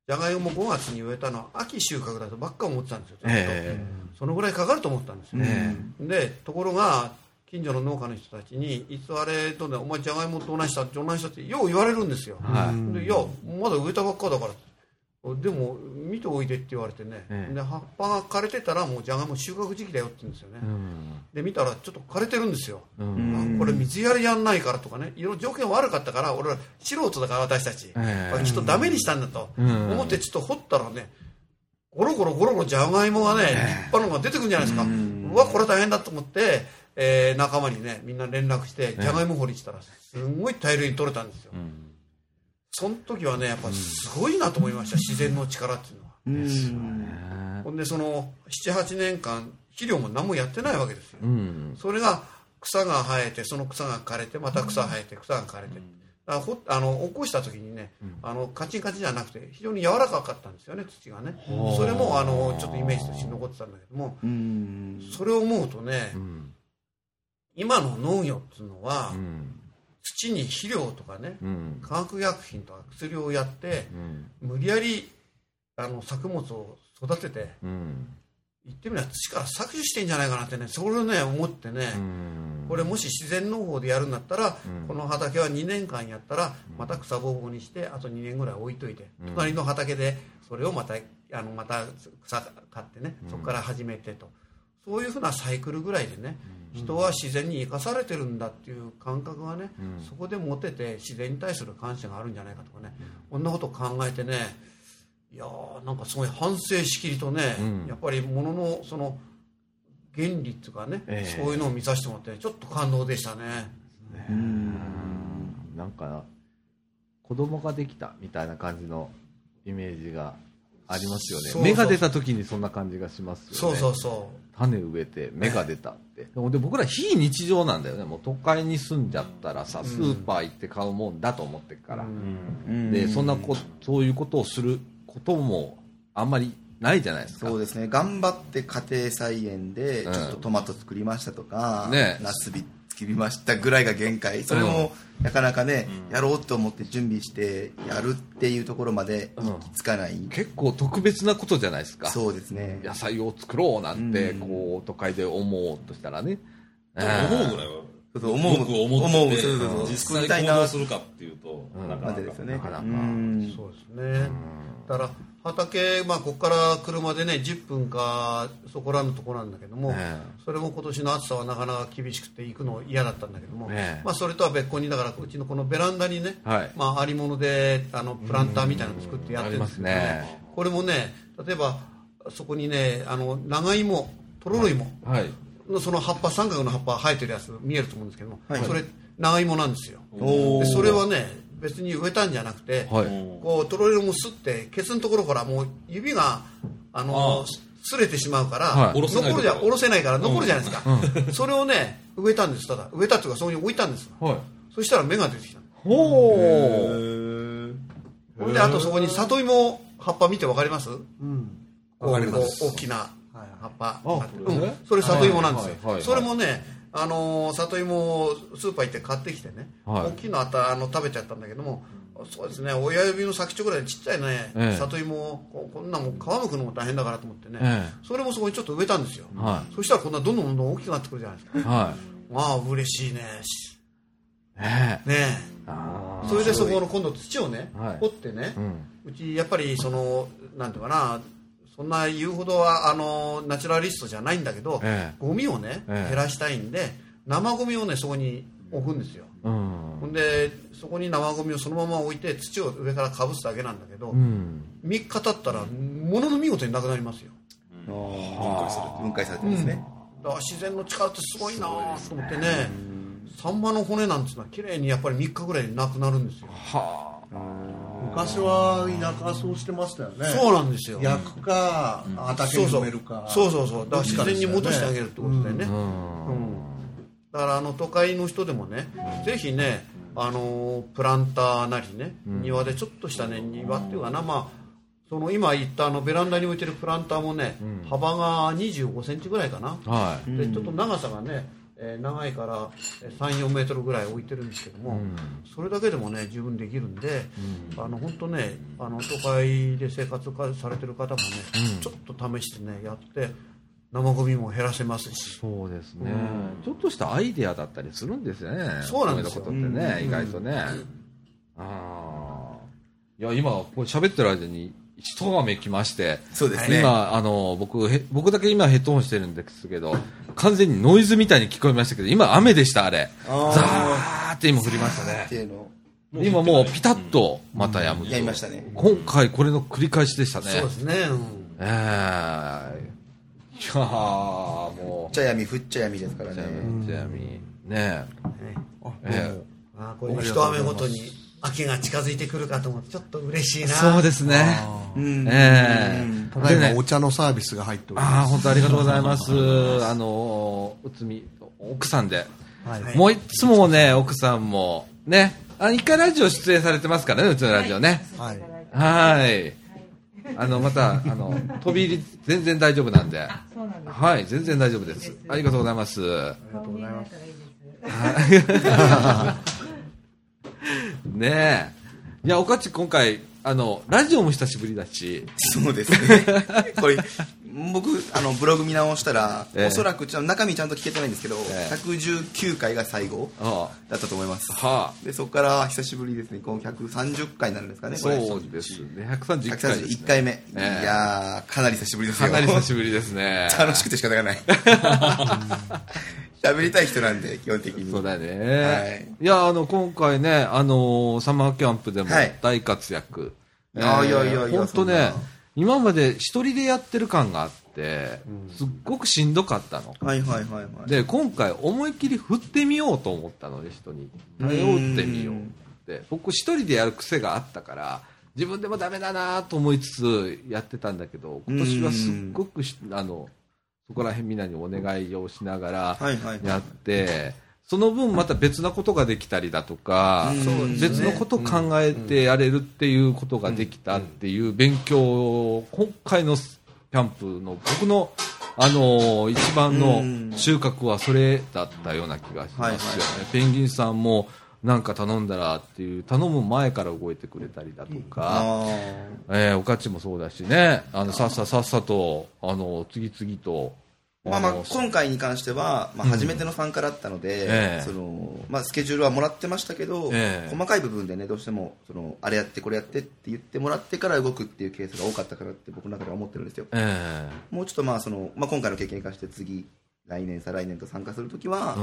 じゃがいも5月に植えたのは秋収穫だとばっか思ってたんですよ、えそのぐらいかかると思ったんですよ、えでところが近所の農家の人たちにいつあれとねお前じゃがいもどないしたどないしたってよう言われるんですよ、はい。でいやまだ植えたばっかだからでも見ておいでって言われてね、ええ。で葉っぱが枯れてたらもうじゃがいも収穫時期だよって言うんですよね、うん。で見たらちょっと枯れてるんですよ、うん。あこれ水やりやんないからとかね。いろいろ条件悪かったから俺ら素人だから私たち、ええ。これきっとダメにしたんだとうん。思ってちょっと掘ったらねゴロゴロゴロゴロじゃがいもがね立派なのが出てくるんじゃないですか、うわこれ大変だと思って、えー仲間にねみんな連絡してじゃがいも掘りしたらすんごい大量に取れたんですよ、その時はねやっぱすごいなと思いました、自然の力っていうのは。うん。ほんでその78年間肥料も何もやってないわけですよ、うん。それが草が生えてその草が枯れてまた草生えて草が枯れて、だからほあの起こした時にね、あのカチンカチンじゃなくて非常に柔らかかったんですよね土がね。それもあのちょっとイメージとして残ってたんだけどもうん。それを思うとね、うん。今の農業っていうのは、うん。土に肥料とかねうん。化学薬品とか薬をやってうん。無理やりあの作物を育ててうん。言ってみれば土から搾取してんじゃないかなってねそれをね思ってね、うん。これもし自然農法でやるんだったら、うんこの畑は2年間やったらまた草ぼうぼうにしてあと2年ぐらい置いといて、うん隣の畑でそれをまたあのまた草買ってねそこから始めてと、そういうふうなサイクルぐらいでね、人は自然に生かされてるんだっていう感覚がね、うん。そこで持てて自然に対する感謝があるんじゃないかとかね、こんなことを考えてねいやーなんかすごい反省しきりとね、うん。やっぱりもののその原理っていうかね、ええ。そういうのを見させてもらってちょっと感動でしたね。なんか、子供ができたみたいな感じのイメージがありますよね。そうそう芽が出た時にそんな感じがしますよね。そうそうそ種植えて芽が出たって、でもで僕ら非日常なんだよね。もう都会に住んじゃったらさスーパー行って買うもんだと思ってるから、でそんなこそういうことをすることもあんまりないじゃないですか。そうですね。頑張って家庭菜園でうんちょっとトマト作りましたとか、ねナスビ作りましたぐらいが限界。それもなかなかね、やろうと思って準備してやるっていうところまで行き着かない、結構特別なことじゃないですか。そうですね。野菜を作ろうなんて、うん。こう都会で思おうとしたらね、思うぐらいはそうそう思う僕思うてそうそうそう。実際行動するかっていうと、うん。なかなか。までですよね。なかなか。うん。うそうですね、だから畑、まあ、ここから車でね10分かそこらのところなんだけども、えそれも今年の暑さはなかなか厳しくて行くの嫌だったんだけども、ええ。まあ、それとは別個にだからうちのこのベランダにね、はい。まあ、ありものであのプランターみたいなの作ってやってるんですけど、ありますね。これもね例えばそこにねあの長芋とろろ芋はい。のその葉っぱ三角の葉っぱ生えてるやつ見えると思うんですけども、はい。それ長芋なんですよ。それはね別に植えたんじゃなくて、はい。こうトロリロもすってケツのところからもう指があのあすれてしまうから、はい。下ろせない残るじゃ下ろせないから残るじゃないですか、それをね植えたんです。ただ植えたっていうかそこに置いたんです。はい。そしたら芽が出てきたほう。ほんであとそこに里芋葉っぱ見てわかります？うん。大きな葉っぱあがこれね。うん、それ里芋なんですよ、はいはいはい。それもねあのー里芋をスーパー行って買ってきてね、はい。大きいのあったあの食べちゃったんだけどもそうですね親指の先っちょぐらいちっちゃいね、ええ。里芋をここんなもん皮むくのも大変だからと思ってね、えそれもそこにちょっと植えたんですよ、はそしたらこんなどんどんどんどん大きくなってくるじゃないですか。はまあ嬉しいね。いねえ。ねあえそれでそこの今度土をね、はい。掘ってねー、うん。うちやっぱりそのなんていうかなそんな言うほどはあのナチュラリストじゃないんだけど、ええ。ゴミをね、ええ。減らしたいんで生ゴミをねそこに置くんですよ。うん。ほんでそこに生ゴミをそのまま置いて土を上からかぶすだけなんだけど、うん。3日経ったらものの見事になくなりますよ。分解されて分解されてますね、だから自然の力ってすごいなと思ってねサンマの骨なんていうのは綺麗にやっぱり3日ぐらいでなくなるんですよ。は昔は田舎はそうしてましたよね。そうなんですよ。焼くか畑にそうそう。埋めるか。そうそうそう。だから自然に戻してあげるってことでね、あうん。うん。だからあの都会の人でもね、ぜひね、あのープランターなりね、庭でちょっとしたね、庭っていうかな、まあ、その今言ったあのベランダに置いてるプランターもね、幅が25センチぐらいかな、はい。でちょっと長さがね、えー長いからえー3、4メートルぐらい置いてるんですけども、それだけでもね、十分できるんで、あの本当ね、あの都会で生活かされてる方もね、ちょっと試してね、やって、生ゴミも減らせますし。そうですね、ちょっとしたアイデアだったりするんですよね。そうなんですよ。こってね、意外とね、ああいや今これ喋ってる間に一雨来ましてそうですね。今あの僕へ僕だけ今ヘッドホンしてるんですけど完全にノイズみたいに聞こえましたけど今雨でしたあれ。あー。ザーって今降りましたね。今もうピタッとまた止むと。やりましたね。今回これの繰り返しでしたね。そうですね、うん。ええいやーもう。ふっちゃ闇ふっちゃ闇ですからね。じゃあみねえ。えあーこういう一雨ごとに秋が近づいてくるかと思ってちょっと嬉しいえな。そうですね。うん。ええ。ただいまお茶のサービスが入っておりああます本当ありがとうございます。あのうつみ奥さんで。はい。もういつもね奥さんもねあ一回ラジオ出演されてますからねうちのラジオね。はい。はい。あのまたあの飛び入り全然大丈夫なんで。そうなんです。はい全然大丈夫です。ありがとうございます。顔見えながらいいです。ねえ。いやおかち今回あのラジオも久しぶりだし。そうですね。これ僕あのブログ見直したら、ええ。おそらくちゃん中身ちゃんと聞けてないんですけど、ええ。119回が最後あだったと思います。あ。はでそこから久しぶりですね。この130回になるんですかあね。これそうですね。131回です、ね、131回目、ええ。いやーかなり久しぶりですよ。かなり久しぶりですね。楽しくて仕方がない 喋りたい人なんで 基本的に。そうだよはね、い。い、やあの今回ねあのサマーキャンプでもはい。大活躍、いやいやいやいや本当ね今まで一人でやってる感があって、すっごくしんどかったの。はいはいはいはい。で今回思いっきり振ってみようと思ったので人に。頼ってみようって。僕一人でやる癖があったから自分でもダメだなと思いつつやってたんだけど今年はすっごくしあのそこら辺みんなにお願いをしながらやってその分また別なことができたりだとかうん別のことを考えてやれるっていうことができたっていう勉強を今回のキャンプの僕のあの一番の収穫はそれだったような気がしますよね、ペンギンさんもなんか頼んだらっていう頼む前から動いてくれたりだとか、あえーおかちもそうだしね。あのさっささっさとあの次々とーまあまあの今回に関しては、まあ、初めての参加だったので、ええ。そのまあ、スケジュールはもらってましたけど、ええ。細かい部分でねどうしてもそのあれやってこれやってって言ってもらってから動くっていうケースが多かったからって僕の中では思ってるんですよ。え。もうちょっとまあその、まあ、今回の経験に関して次来年再来年と参加するときは、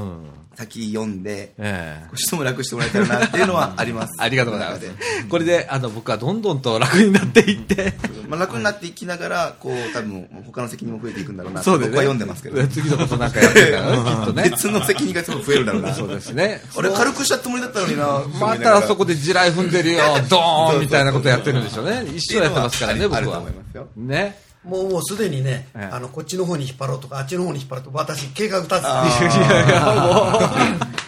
先読んでええ少しでも楽してもらえたらなっていうのはあります ありがとうございます。これで、あの、僕はどんどんと楽になっていって、まあ、楽になっていきながら、こう、多分、他の責任も増えていくんだろうなってそうでね僕は読んでますけど。次のことなんかやってるからね、きっとね。別の責任がすごい増えるんだろうな。そうですね。俺軽くしたつもりだったのにな。またそこで地雷踏んでるよ、ドーンみたいなことやってるんでしょうね。一緒やってますからね、僕はあると思い。ますよ。ね。もうもうすでにね、ええ。あのこっちの方に引っ張ろうとかあっちの方に引っ張ろうと私計画立ててあー。いやいや、も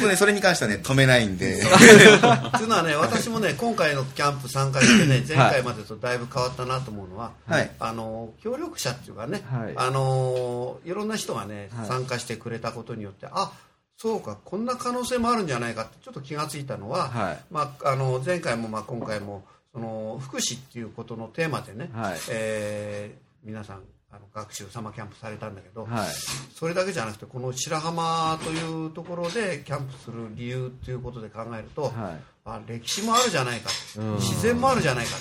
僕ね、それに関してはね、止めないんで。というのはね私もね今回のキャンプ参加してね前回までとだいぶ変わったなと思うのは、はい。あの協力者っていうかね、はい。あのいろんな人がね、はい。参加してくれたことによってあそうかこんな可能性もあるんじゃないかってちょっと気がついたのは、はい。まあ、あの前回もまあ今回もその福祉っていうことのテーマでね、はいえー皆さんあの学習サマーキャンプされたんだけど、う。はい。それだけじゃなくてこの白浜というところでキャンプする理由ということで考えると、はい。あ歴史もあるじゃないか。うん。自然もあるじゃないか。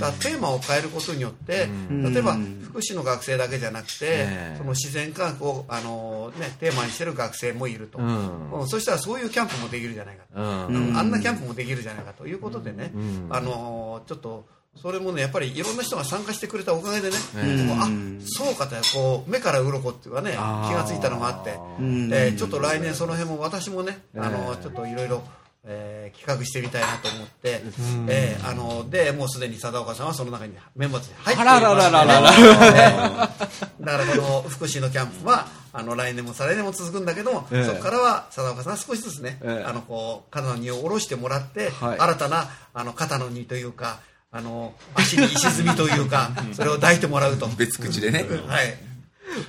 だからテーマを変えることによってん。例えば福祉の学生だけじゃなくてええその自然科学をあの、ね、テーマにしてる学生もいると、うん。うん。そしたらそういうキャンプもできるじゃないかあんなキャンプもできるじゃないかということでね、ん。あのちょっとそれもねやっぱりいろんな人が参加してくれたおかげでね、えこうあそうかとこう目から鱗っていうかね気がついたのがあって。うん。えーちょっと来年その辺も私もね、あのええ。ちょっといろいろえー企画してみたいなと思って、えーあのでもうすでに貞岡さんはその中にメンバーとして入っております。あらららららら。えーだからこの福祉のキャンプはあの来年も再来年も続くんだけども、ええ。そこからは貞岡さんは少しずつね、ええ。あのこう肩の荷を下ろしてもらって、はい。新たなあの肩の荷というかあの足に石積みというかそれを抱いてもらうと。別口でね。はい。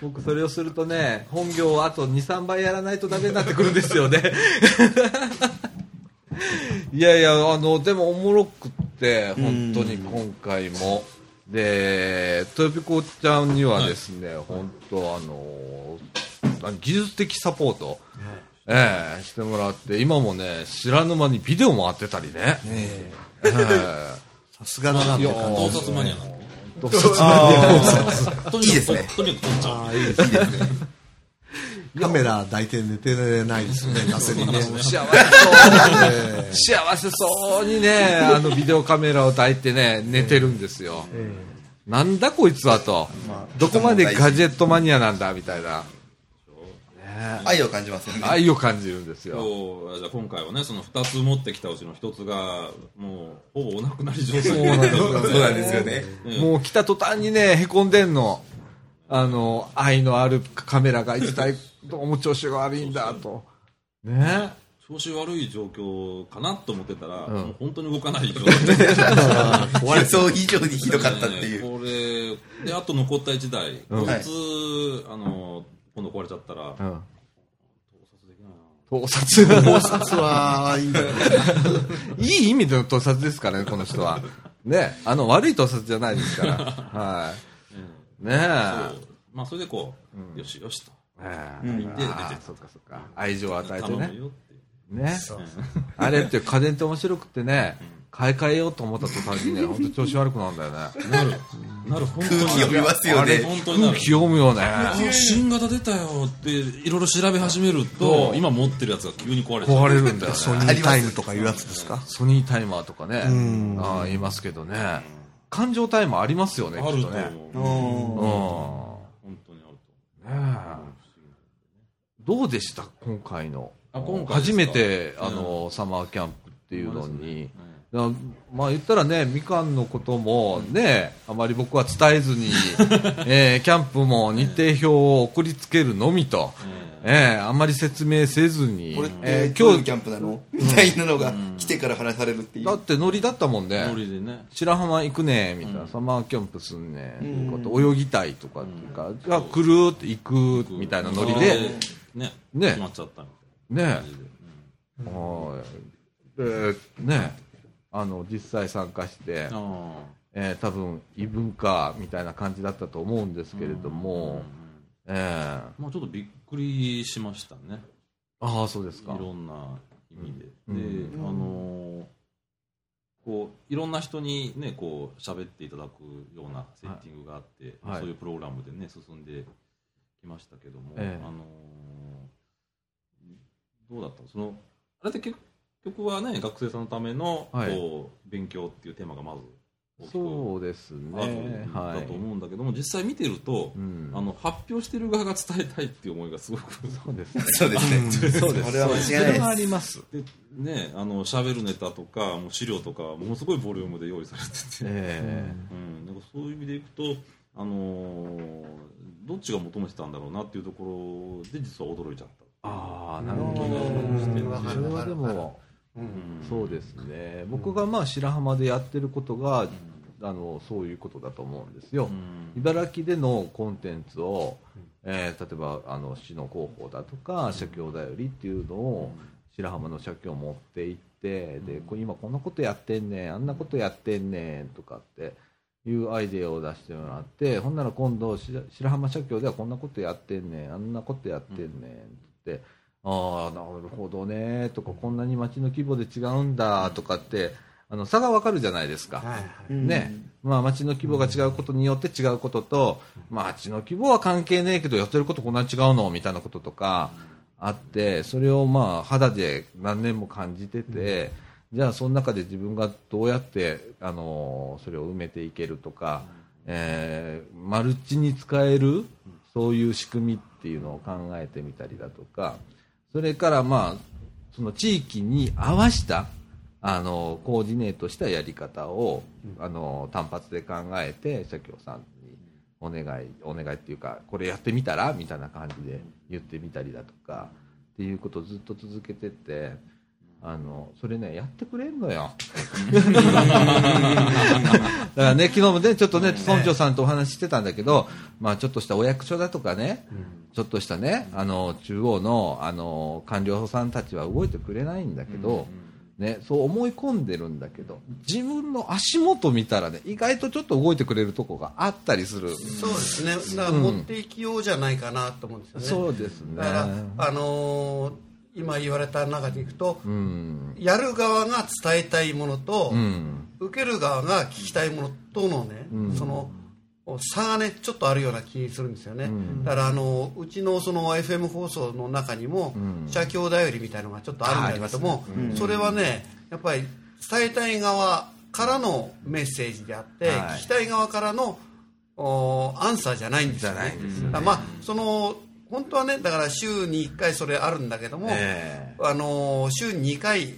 僕それをするとね本業をあと23倍やらないとダメになってくるんですよねいやいやあのでもおもろくって本当に今回も。でトヨピコちゃんにはですね、本当あの技術的サポート、ええしてもらって今もね知らぬ間にビデオもあってたりね、え。えさすがだなって感盗じ撮マニアなの？どうぞとにかくいいですね。とにかく撮。っちゃうカメラ抱いて寝てないですよね、ガセにね。幸せそう。に幸せそうにねあのビデオカメラを抱いてね寝てるんですよ、なんだこいつはと、どこまでガジェットマニアなんだみたいな。愛を感じますよね。愛を感じるんですよ。じゃあ今回はねその2つ持ってきたうちの1つがもうほぼお亡くなり状態。そうなんですよね。もう来た途端にねへこんでんのあの愛のあるカメラが一体どうも調子が悪いんだと。ね。調子悪い状況かなと思ってたら、ん。もう本当に動かない状態 予想以上にひどかったっていう。これであと残った1台、うん。こいつ、あの今度壊れちゃったら、うん。盗撮。できないな盗撮考察はいいんだけどいい意味での盗撮ですからね、この人は。ね、あの、悪い盗撮じゃないですから。はい。ねえ。そうまあそれでこう、よしよしとえうんえああそっかそっか。愛情を与えてねね。あれって家電って面白くってね、買い替えようと思った途端にね、本当調子悪くなるんだよね。なるなる本当に空気読みますよね。空本当になる気読むよね。あ新型出たよっていろいろ調べ始めると今持ってるやつが急に壊れちゃう壊れるんだよね。ソニータイムとかいうやつですか？ソニータイマーとかね。ああ、言いますけどね。感情タイマーありますよね、あるね。思う。うん。本当にあるとねえ。どうでした今回の？あ今回初めてあの、サマーキャンプっていうのに、だまあ言ったらねみかんのこともねあまり僕は伝えずに、えーキャンプも日程表を送りつけるのみと、えーあんまり説明せずに。これっえー今日てどういうキャンプなの？みたいなのが来てから話されるっていう。だってノリだったもんね。ノリでね。白浜行くねみたいな、サマーキャンプすんねうこと泳ぎたいとかっていうか、じゃあ来るって行くみたいなノリで、ねね。決まっちゃったみたいなね感じで。はい。でね。あの実際参加して、あえー多分異文化みたいな感じだったと思うんですけれども、えーあまあちょっとびっくりしましたね。ああそうですいかろんな意味で、うん。で、あのーこういろんな人にねこう喋っていただくようなセッティングがあって、はい。そういうプログラムでね進んできましたけども、ええ。あのーどうだったの？そのあれって結局はね学生さんのための、はい。こう勉強っていうテーマがまずそうですね。はい。だと思うんだけども、実際見てると、うんあの発表してる側が伝えたいっていう思いがすごくそうですね。そうですね。そうです。これは間違いないあります。でねあの喋るネタとかもう資料とかものすごいボリュームで用意されてて、えうん、なんかそういう意味でいくと、あのーどっちが求めてたんだろうなっていうところで実は驚いちゃった。ああ、なるほど。それはでも、そうですね。僕がまあ白浜でやってることが、あのそういうことだと思うんですよ。うん。茨城でのコンテンツを、えー例えばあの市の広報だとか社協だよりっていうのを白浜の社協を持って行ってでこれ今こんなことやってんねんあんなことやってんねんとかっていうアイデアを出してもらってほんなら今度し白浜社協ではこんなことやってんねんあんなことやってんねんってああなるほどねとかこんなに町の規模で違うんだとかってあの差がわかるじゃないですか。はいはい。ね、まあ町の規模が違うことによって違うことと、町の規模は関係ねえけどやってることこんなに違うのみたいなこととかあって、それをまあ肌で何年も感じてて、じゃあその中で自分がどうやって、あのそれを埋めていけるとか、えーマルチに使えるそういう仕組みっていうのを考えてみたりだとか、それからまあその地域に合わしたあのコーディネートしたやり方を、あの単発で考えて社協さんにお願いお願いっていうかこれやってみたら？みたいな感じで言ってみたりだとかっていうことをずっと続けててあのそれねやってくれんのよ。だからね昨日もねちょっとね村長さんとお話ししてたんだけど、まあ、ちょっとしたお役所だとかね、ちょっとしたねあの中央のあの官僚さんたちは動いてくれないんだけど、ね、そう思い込んでるんだけど自分の足元見たらね意外とちょっと動いてくれるとこがあったりする。そうですね。だから持っていきようじゃないかなと思うんですよね、そうですね。だから、あのー今言われた中でいくと、うん。やる側が伝えたいものと、うん。受ける側が聞きたいものとのね、うん。その差がねちょっとあるような気するんですよね、ん。だからあのうちのその FM 放送の中にも、うん。社協だよりみたいなのがちょっとあるんだけども、それはねやっぱり伝えたい側からのメッセージであって、はい。聞きたい側からのおアンサーじゃないんですよね。じゃないですよね。まあその本当はねだから週に1回それあるんだけども、えあの週に2回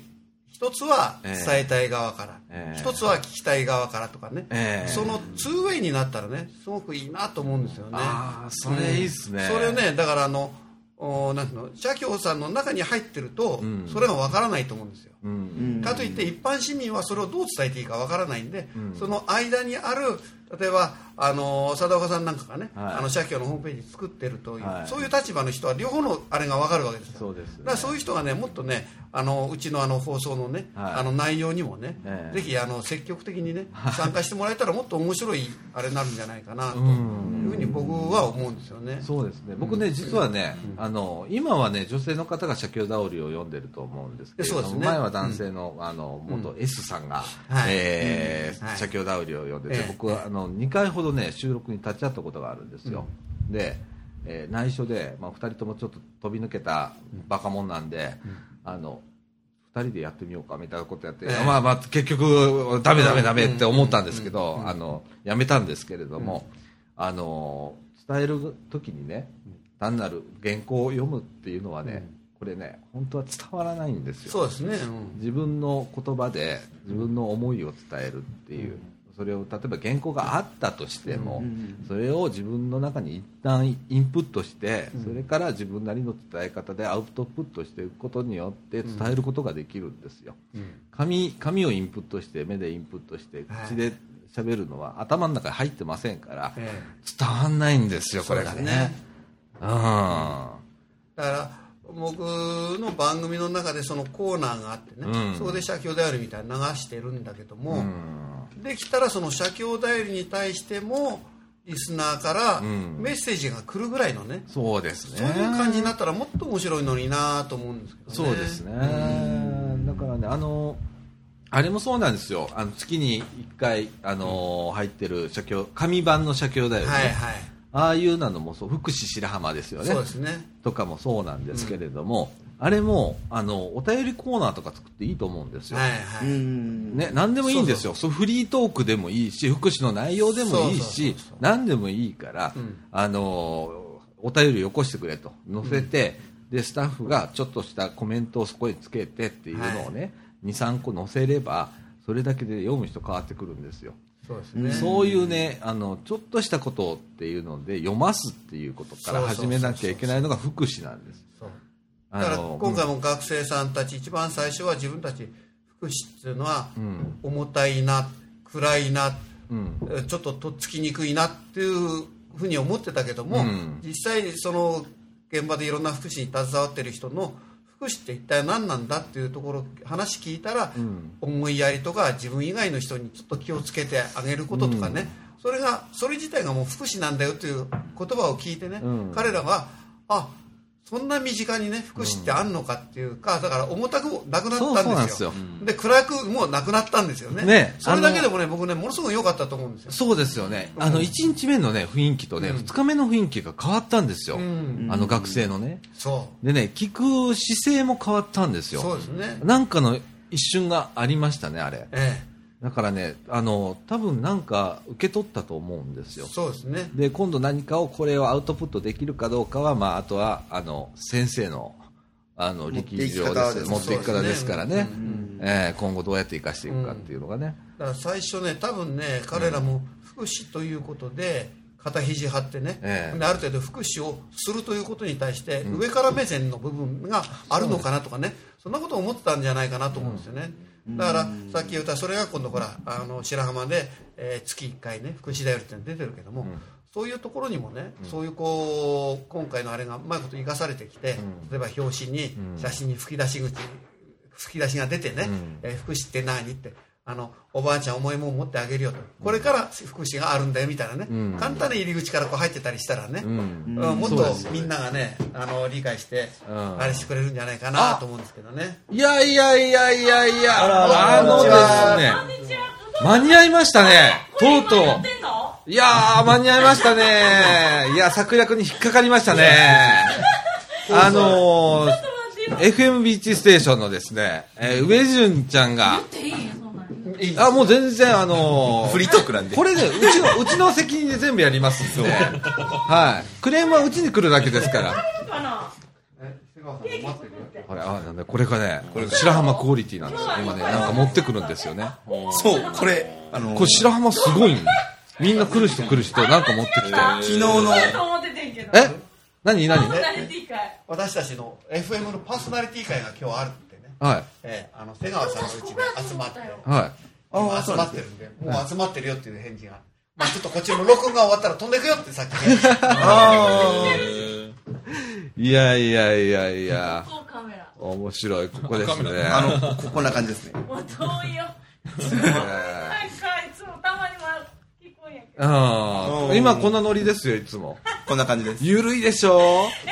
一つは伝えたい側から、ええ。一つは聞きたい側からとかね、ええ。そのツーウェイになったらねすごくいいなと思うんですよね。ああそれいいっすね、それねだからあのおなんていうの社協さんの中に入ってると、ん。それがわからないと思うんですよ。うん。かといって一般市民はそれをどう伝えていいかわからないんで、その間にある例えばあの佐岡さんなんかがね、はい。あの社協のホームページ作ってるという、はい。そういう立場の人は両方のあれがわかるわけですよ。そうですね。だからそういう人がねもっとねあのうちのあの放送のね、はい。あの内容にもね、ええ。ぜひあの積極的にね参加してもらえたらもっと面白いあれになるんじゃないかなといううんふうに僕は思うんですよね。そうですね。僕ね実はね、あの今はね女性の方が社協ダオリを読んでると思うんですけれども、そうですね。前は男性の,、あの元 S さんが、はい。えーうん。はい。社協ダオリを読んでて、ええ。僕はあの2回ほどね収録に立ち会ったことがあるんですよ、で、えー内緒で、まあ、2人ともちょっと飛び抜けたバカもんなんで、あの2人でやってみようかみたいなことやって、ええ。まあまあ結局ダメダメダメって思ったんですけど、あのやめたんですけれども、あの伝える時にね単なる原稿を読むっていうのはね、これね本当は伝わらないんですよ。そうですね、うん。自分の言葉で自分の思いを伝えるっていう、それを例えば原稿があったとしても、それを自分の中に一旦インプットして、それから自分なりの伝え方でアウトプットしていくことによって伝えることができるんですよ、紙紙をインプットして目でインプットしてはい。口で喋るのは頭の中に入ってませんから、え伝わんないんですよこれがね。ねうん。だから僕の番組の中でそのコーナーがあってね、うん。そこで写経だよりみたいなの流してるんだけども、うんできたらその写経だよりに対してもリスナーからん。メッセージが来るぐらいのね、そうですね。そういう感じになったらもっと面白いのになと思うんですけどね。そうですね、だからねあのあれもそうなんですよ。あの月に1回あの、入ってる写経紙版の写経だよね、はいはい。ああいうなのもそう福祉白浜ですよね。そうですね。とかもそうなんですけれども、あれもあのお便りコーナーとか作っていいと思うんですよ、はいうはい。ん。ね、何でもいいんですよ。そうフリートークでもいいし福祉の内容でもいいそうそうしそうそう。何でもいいから、うん。あのお便りをよこしてくれと。載せて、でスタッフがちょっとしたコメントをそこにつけてっていうのをね、23個載せればそれだけで読む人変わってくるんですよ、そうですね。そういうねあのちょっとしたことっていうので読ますっていうことから始めなきゃいけないのが福祉なんですだから今回も学生さんたち、一番最初は自分たち福祉っていうのはうん。重たいな暗いなちょっととっつきにくいなっていうふうに思ってたけども、うん。実際その現場でいろんな福祉に携わってる人の福祉って一体何なんだっていうところ話聞いたら、うん。思いやりとか自分以外の人にちょっと気をつけてあげることとかね、それがそれ自体がもう福祉なんだよという言葉を聞いてね、うん。彼らはあそんな身近にね福祉ってあんのかっていうか、だから重たくもなくなったんでよ。ですすよで暗くもうなくなったんですよね。ね。それだけでもね僕ねものすごい良かったと思うんですよ。そうですよね、あの1日目の、ね、雰囲気とね、うん。2日目の雰囲気が変わったんですよ、うん。あの学生のね。そでね、聞く姿勢も変わったんですうそうよ、ですね。なんかの一瞬がありましたね、あれ。えだからね、あの多分なんか受け取ったと思うんですえよ。そうですね。で今度何かをこれをアウトプットできるかどうかは、まあ、あとはあの先生のあの力量です。持持っていき方ですからね、ん。えー今後どうやって生かしていくかっていうのがね、だから最初ね多分ね彼らも福祉ということで肩肘張ってね、えある程度福祉をするということに対して、上から目線の部分があるのかなとかねそんなことを思ってたんじゃないかなと思うんですよね、だからさっき言ったそれが今度ほらあの白浜で、えー月1回ね福祉だよっての出てるけども、そういうところにもね、そういうこう今回のあれがうまいこと生かされてきて、例えば表紙に写真に吹き出し口吹き出しが出てね、えー福祉って何ってあのおばあちゃん重いもん持ってあげるよと。これから福祉があるんだよみたいなね、ん。簡単な入り口からこう入ってたりしたらね、うん。うんもっとみんながねあの理解して、うん。あれしてくれるんじゃないかなと思うんですけどね。いやいやいやいやいや、らあのですね、間に合いましたね、とうとう。いやー、間に合いましたね。いや、策略に引っかかりましたね。あのー、FM ビーチステーションのですね、えー、上潤ちゃんが、あ、もう全然あのー。フリートークなんで。これね、うちの、うちの責任で全部やりますんで、はい。クレームはうちに来るだけですから。これ、あ、なんだ、これがね、これ白浜クオリティなんですよ。今ね、なんか持ってくるんですよね。そう、これ、あのこれ白浜すごいんみんな来る人来る人なんか持ってきて。昨日の、と思っててんけど。え？何？何？私たちの FM のパーソナリティ会が今日ある。ってね、はい。えーあの瀬川さんのうちで集まっては今集まってるんでもう集まってるよっていう返事が、まあ、ちょっとこっちも録音が終わったら飛んでくよってさっきねい。いやいやいやいや。面白い、ここですね。あの、ここんな感じですね。もう遠いよ。えなんかいつもたまにも聞こえんやけど。ーうん今こんなノリですよ、いつも。こんな感じです。ゆるいでしょ？え、で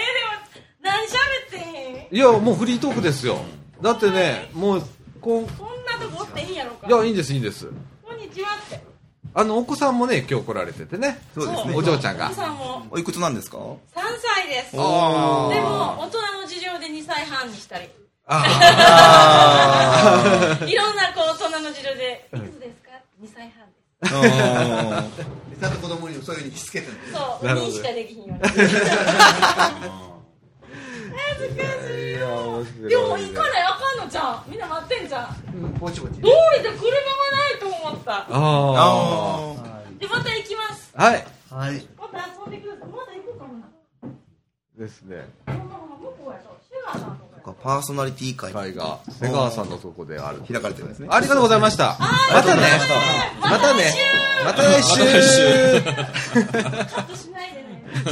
も、何喋ってへん？いや、もうフリートークですよ。だってね、もう、こう、こんなとこおっていいんやろか。いや、いいんです、いいんです。こんにちはって。あの、お子さんもね、今日来られててね。そうですねお。嬢ちゃんが奥。さんもおいくつなんですか？3歳です。でも、大人の事情で2歳半にしたり。あ いろんなこう大人の事情で、いくつですか ?2 歳半です。ちゃんと子供にもそういうふうにしつけてるんですそう、なるほど2しかできひんよ。ーいや、面白いでも行かないあかんのじゃん。みんな待ってんじゃん。ぼちぼち通りで車がないと思った。ああで、また行きます。あ。はい。はいまた遊んでください。また行こうかな。ですね。パーソナリティ会会が、瀬川さんのとこである。開かれてるんですね。ありがとうございました。またね。またね。また来週。しない。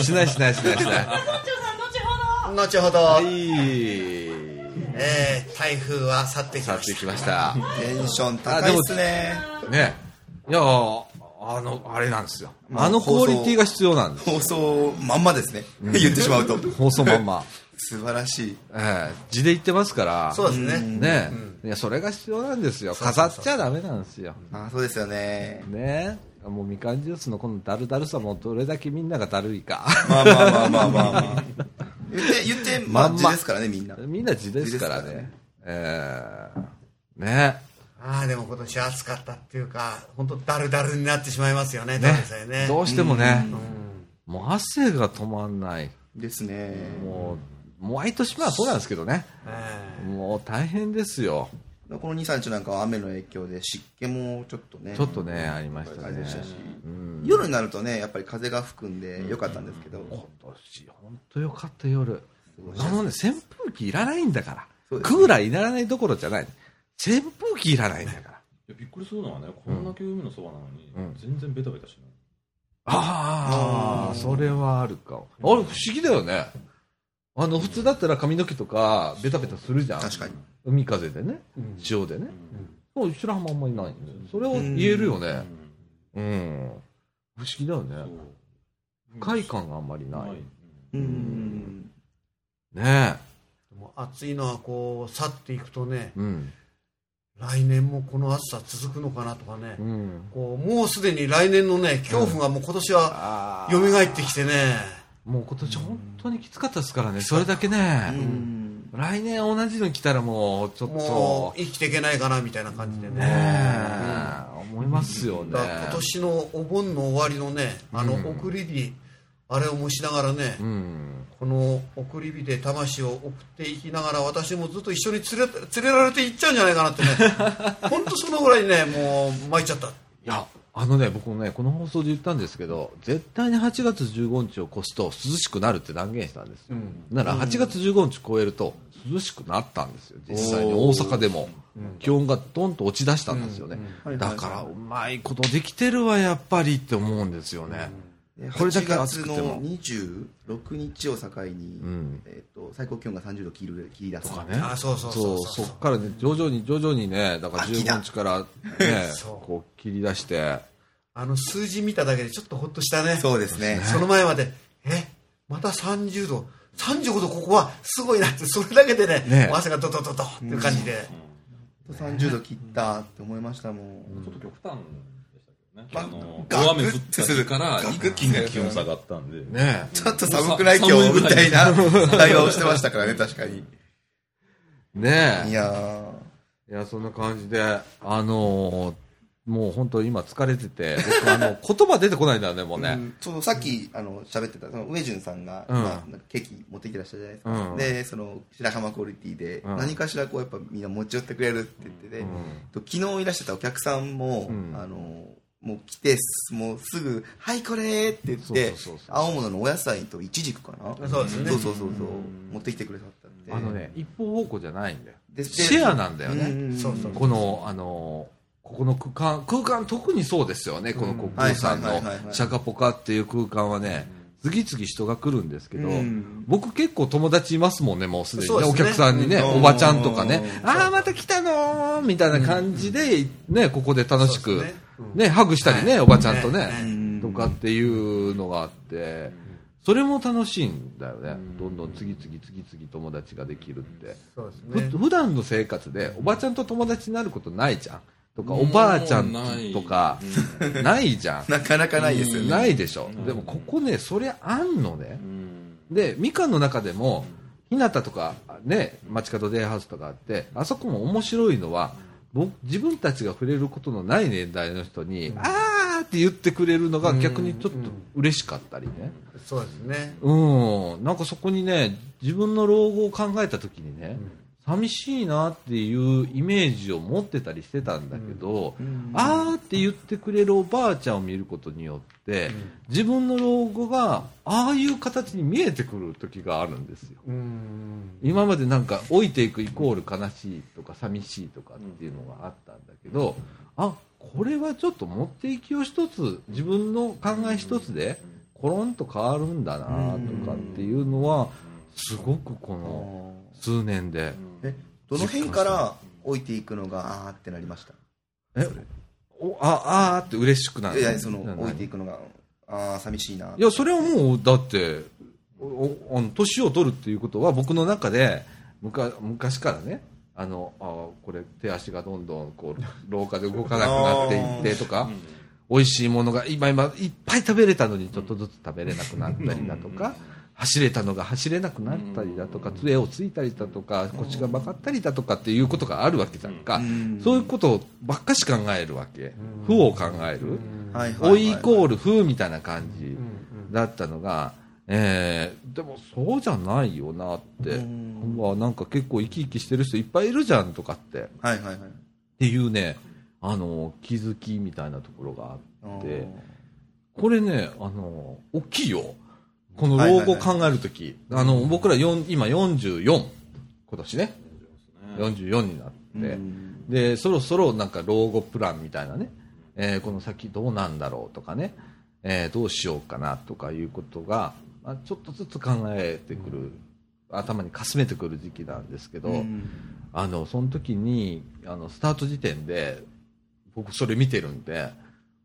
しないしないしない後ほど。はい。えー台風は去ってき去ってましたきました。テンション高いっすね。ね。いやーあの、あれなんですよ。まああのクオリティが必要なんです。放送まんまですね。言ってしまうと。放送まんま。素晴らしい。ええ字で言ってますから。そうですね、ねいや、それが必要なんですよ。飾っちゃダメなんですよ。あそうですよね。ねもうみかんジュースのこのダルダルさもどれだけみんながだるいか。まあまあまあまあまあまあ。言って、言って、まんま字ですからね、みんな。みんな字ですから字ですからね。えー、ね。ああ、でも今年暑かったっていうか、本当だるだるになってしまいますよね、ねどうしてもね、うんもう汗が止まんない。ですね。もう、毎年まあそうなんですけどね。えもう大変ですよ。この2、3日なんかは雨の影響で湿気もちょっとね。ちょっとね、ありましたねしたし。うん夜になるとね、やっぱり風が吹くんで良かったんですけど。今年、本当よかった夜。あのね、扇風機いらないんだから。ねクーラーいらないどころじゃない。扇風機いらないんだから。いやびっくりするのはね、こんだけ海のそばなのに、うん全然ベタベタしない。ああ、それはあるかも。あれ、不思議だよね。あの、普通だったら髪の毛とか、ベタベタするじゃん。確かに。海風でね、うん潮でね。そう、白浜あんまりないん。それを言えるよね。うん。不思議だよね。不快感があんまりない。うん。ねでも暑いのはこう、去っていくとねえ。、うん。来年もこの暑さ続くのかなとかね、うん。こうもうすでに来年のね、恐怖がもう今年はあ蘇ってきてね、もう今年本当にきつかったですからね。それだけうね。ん。来年同じの来たらもう、ちょっもとう、生きていけないかなみたいな感じでね。ねえ、思いますよね。今年のお盆の終わりのね、あのうん送り火、あれをもしながらね、うん。この送り火で魂を送っていきながら私もずっと一緒に連れ連れられて行っちゃうんじゃないかなってね 本当そのぐらいねもう参っちゃったいや、あのね、僕もね、この放送で言ったんですけど、絶対に8月15日を越すと涼しくなるって断言したんですよ。なら8月15日超えると涼しくなったんですよ。実際に。大阪でも。気温がドンと落ち出したんですよね。うん。だから、うまいことできてるわ、やっぱりって思うんですよね。でこれだけ8月暑くても。の26日を境に、ん。えっと最高気温が30度切る切り出す。とかね。あそうそうそう、そう。そっからね、徐々に徐々にね、だから秋だ15日からね こう切り出して、あの数字見ただけでちょっとほっとしたね。そうですね。その前までえまた30度35度ここはすごいなってそれだけでねね。汗がドドドドっていう感じで、30度切ったって思いましたもん、ちょっと極端でしたけどね。まあの、ガクッ大雨降った日から一気に気温下がったんで。ね。ちょっと寒くない今日みたい。な会話をしてましたからね確かに。ね。え。いやいや、そんな感じで、あのーもう本当今疲れてて、僕あの、言葉出てこないんだよね、もうー、ね。うんそうさっきあの喋ってたそのウェジュンさん。がケーキ持ってきてらっしゃるじゃないですか、うん。でその白浜クオリティでうん。何かしらこうやっぱみんな持ち寄ってくれるって言ってて、と昨日いらっしゃったお客さんも、うん。あのもう来てもうすぐ「はいこれ!」って言って青物のお野菜とイチジクかな？そうですね。そうそうそうそう。持ってきてくれたってあのね、一方方向じゃないんだよ。シェアなんだよね。この、あのーここの空間、空間特にそうですよね、この国空さんのシャカポカっていう空間はね、次々人が来るんですけど、うん。僕結構友達いますもんね、もうすでにね、お客さんにね、うん。おばちゃんとかね、うん。ああ、また来たのーみたいな感じで、ね、ここで楽しく、ね。ね、ハグしたりね、おばちゃんとね、うん。とかっていうのがあって、それも楽しいんだよね。どんどん次々次々友達ができるって。そうですね。ふ普段の生活でおばちゃんと友達になることないじゃん。とか、おばあちゃんとか、ないじゃん。なかなかないですよねないでしょ。でもここね、それあんのね。で、みかんの中でも、日向とか、ね、街角デイハウスとかあって、あそこも面白いのは、僕、自分たちが触れることのない年代の人に、あーって言ってくれるのが逆にちょっと嬉しかったりね。そうですねうん。なんかそこにね、自分の老後を考えた時にね、寂しいなっていうイメージを持ってたりしてたんだけど、あーって言ってくれるおばあちゃんを見ることによって、自分の老後がああいう形に見えてくる時があるんですよ。うん。今までなんか老いていくイコール悲しいとか寂しいとかっていうのがあったんだけど、あこれはちょっと持っていきを一つ自分の考え一つでコロンと変わるんだなとかっていうのはすごくこの数年でえどの辺から置いていくのがあーってなりました？えおああーって嬉しくなる。いやそのな置いていくのがああ寂しいな。いやそれはもうだっておお年を取るっていうことは僕の中でむか昔からねあのあこれ手足がどんどんこう廊下で動かなくなっていってとか美味しいものが今今いっぱい食べれたのにちょっとずつ食べれなくなったりだとか走れたのが走れなくなったりだとか、杖をついたりだとか、腰が曲がったりだとかっていうことがあるわけじゃんか、そういうことばっかし考えるわけ、負を考える、はい老いイコール負みたいな感じだったのが、えー、でもそうじゃないよなって、うわなんか結構生き生きしてる人いっぱいいるじゃんとかって。はいはいはい。っていうね、あの、気づきみたいなところがあって、これね、あの、大きいよ。この老後考えるとき、あの、僕ら4今44、今年ね、44になって、で、そろそろなんか老後プランみたいなね、えーこの先どうなんだろうとかね、えーどうしようかなとかいうことが、まあ、ちょっとずつ考えてくる、頭にかすめてくる時期なんですけど、あの、その時に、あの、スタート時点で、僕それ見てるんで、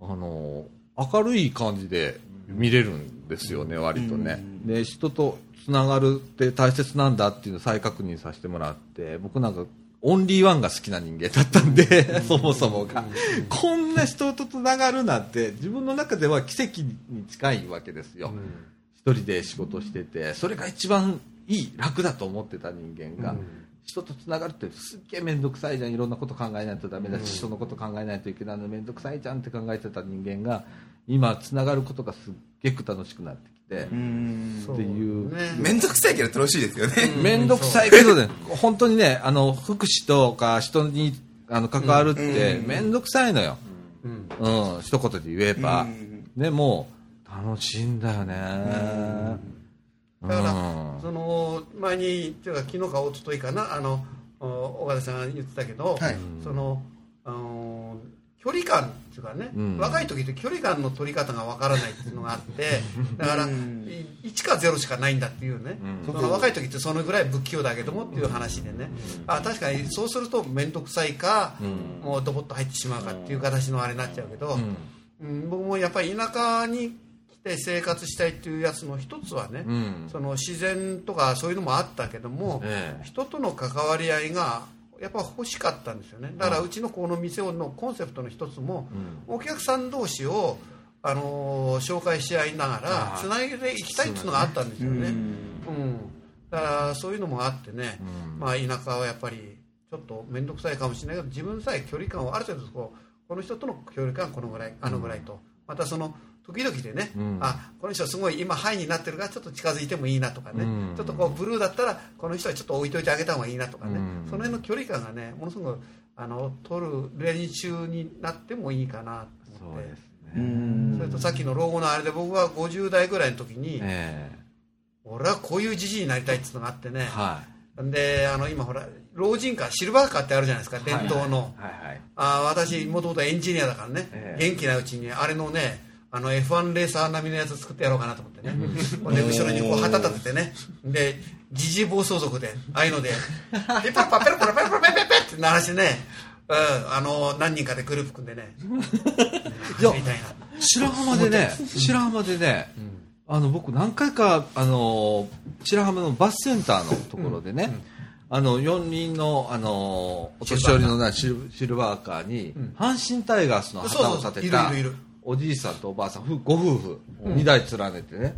あの、明るい感じで見れるんですよね、割とね。で、人とつながるって大切なんだっていうのを再確認させてもらって、僕なんか、オンリーワンが好きな人間だったんで、そもそもが。こんな人とつながるなんて、自分の中では奇跡に近いわけですよ。一人で仕事してて、それが一番いい、楽だと思ってた人間が、人とつながるってすっげえ面倒くさいじゃん、いろんなこと考えないとダメだし、人のこと考えないといけないの面倒くさいじゃんって考えてた人間が、今、つながることがすっげえ楽しくなってきて、っていう。めんどくさいけど楽しいですよね。面倒くさいけどね、本当にね、あの、福祉とか人にあの関わるって面倒くさいのよ。うん、一言で言えば。でも、楽しいんだよね。だから、うん。その前にっていうか昨日か一昨日かなあのお岡田さんが言ってたけど、はい。そのあの距離感っていうかね、うん。若い時って距離感の取り方がわからないっていうのがあって だから、い1か0しかないんだっていうね、その若い時ってそのぐらい不器用だけどもっていう話でね、あ確かにそうすると面倒くさいか、もうドボッと入ってしまうかっていう形のあれになっちゃうけど、うん僕もやっぱり田舎に来て生活したいっていうやつの一つはね、うん。その自然とかそういうのもあったけども、ええ。人との関わり合いがやっぱ欲しかったんですよね。だからうちのこの店のコンセプトの一つも、お客さん同士を、あのー紹介し合いながらつないでいきたいっていうのがあったんですよね。うん。だからそういうのもあってね、まあ、田舎はやっぱりちょっと面倒くさいかもしれないけど自分さえ距離感をある程度こうこの人との距離感このぐらいあのぐらいと、またその時々でね、あこの人すごい今ハイになってるからちょっと近づいてもいいなとかね、うん。ちょっとこうブルーだったらこの人はちょっと置いといてあげた方がいいなとかね、うん。その辺の距離感がねものすごくあの取る練習になってもいいかなと思って。そうですね。それとさっきの老後のあれで僕は50代ぐらいの時に、え俺はこういうじじいになりたいっていうのがあってね。え、はであの今ほら老人カーシルバーカーってあるじゃないですか伝統の、い。はいはい。あ私もともとエンジニアだからね、ええ。元気なうちにあれのねあの F1 レーサー並みのやつ作ってやろうかなと思ってね。ほんで後ろにこう旗立ててね。でジジイ暴走族でああいうのでピッパッパペロペロペロペロペロペロって鳴らしてねうん、あの何人かでグループ組んでねみたいな白浜でね、白浜でね、あの、僕何回か、あの、白浜のバスセンターのところでね、あの、四輪の、あの、お年寄りのなシルシルバーカーに、阪神タイガースの旗を立てたいるいるいる、おじいさんとおばあさん、ふご夫婦、二台連ねてね、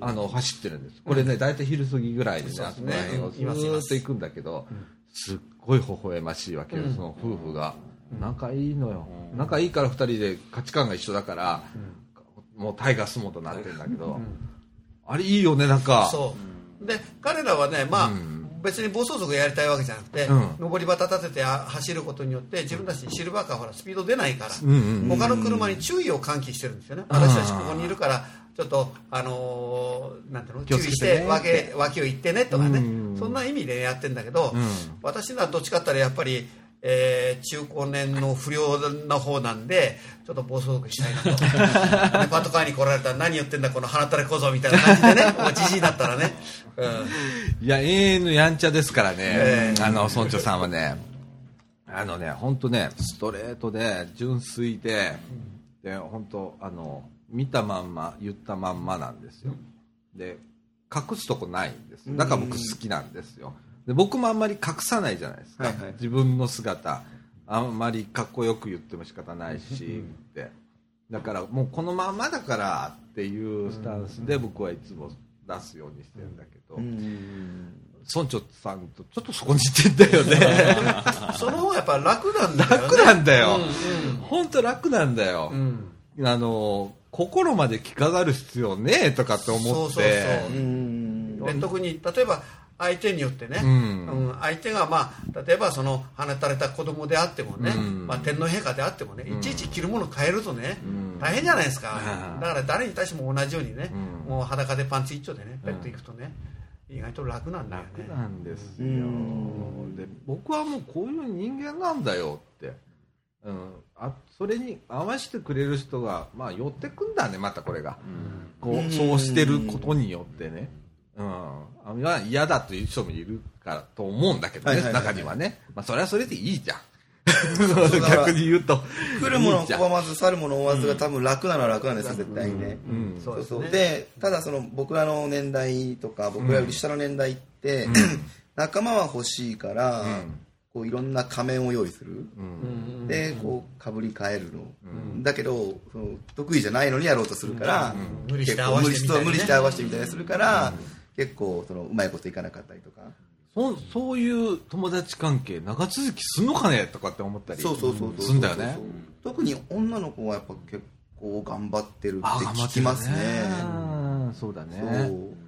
あの、走ってるんです。これね、大体昼過ぎぐらいにね、あそこら辺をずっと行くんだけど、すっごい微笑ましいわけよ、その夫婦が。仲いいのよ。仲いいから二人で価値観が一緒だから、もうタイガースモードになってるんだけど、あれいいよね、なんか。そう。で彼らはねまあ、別に暴走族やりたいわけじゃなくて、うん。上り旗立ててあ走ることによって自分たちシルバーカーはほらスピード出ないから、んうん他の車に注意を喚起してるんですよね、私たちここにいるからちょっとあのーなんていうの？注意してねて脇脇を行ってねとかね、うんそんな意味でやってんだけど、ん。私のはどっちかって言ったらやっぱりえー中高年の不良の方なんでちょっと暴走族したいなと でパトカーに来られたら何言ってんだこの鼻たれ小僧みたいな感じでね じじいだったらね、うん。いや、永遠のやんちゃですからね、ええ。あの、村長さんはね、あのね、本当ね、ストレートで、純粋で、で、本当あの、見たまんま、言ったまんまなんですよ。で、隠すとこないんです。だから僕好きなんですよ。で僕もあんまり隠さないじゃないですか。はいはい自分の姿。あんまりかっこよく言っても仕方ないし、って。だからもうこのまんまだからっていうスタンスで僕はいつも出すようにしてるんだけど、うん村長さんとちょっとそこに似てんだよね。その方がやっぱ楽なんだよね。楽なんだようん。本当楽なんだよ。うん。うんあの、心まで着飾る必要ねえとかって思って。そうそうそううんで特に例えば相手によってね、ううん。ん相手が、まあ、例えばその放たれた子供であってもね、うん。まあ、天皇陛下であってもね、いちいち着るもの変えるとね、うん。大変じゃないですか、うんだから誰に対しても同じようにね、うん。もう裸でパンツ一丁でねペット行くとね、意外と楽なんだよね。楽なんですよ。うん。で僕はもうこういう人間なんだよって、うん、あそれに合わせてくれる人が、まあ、寄ってくんだねまたこれが、こうん。うそうしてることによってね、うん、あまあ嫌だという人もいるからと思うんだけどね、はいはいはいはい。中にはね、まあ、それはそれでいいじゃん。逆に言うと。来るものいいじゃん。拒まず去るもの追わずが多分楽なのは楽なん。ですよ絶対にね、うん。そうでただその僕らの年代とか僕らより下の年代って、仲間は欲しいから、こういろんな仮面を用意する、うん。でこうかぶり替えるの、だけどその得意じゃないのにやろうとするから、無理して結構合わせてみたいなね。無理して合わせてみたいにするから、結構そのうまいこといかなかったりとか。そそういう友達関係長続きすんのかねとかって思ったりそうそうそうそうすんだよね。特に女の子はやっぱ結構頑張ってるって聞きますね。うんそうだね。そう。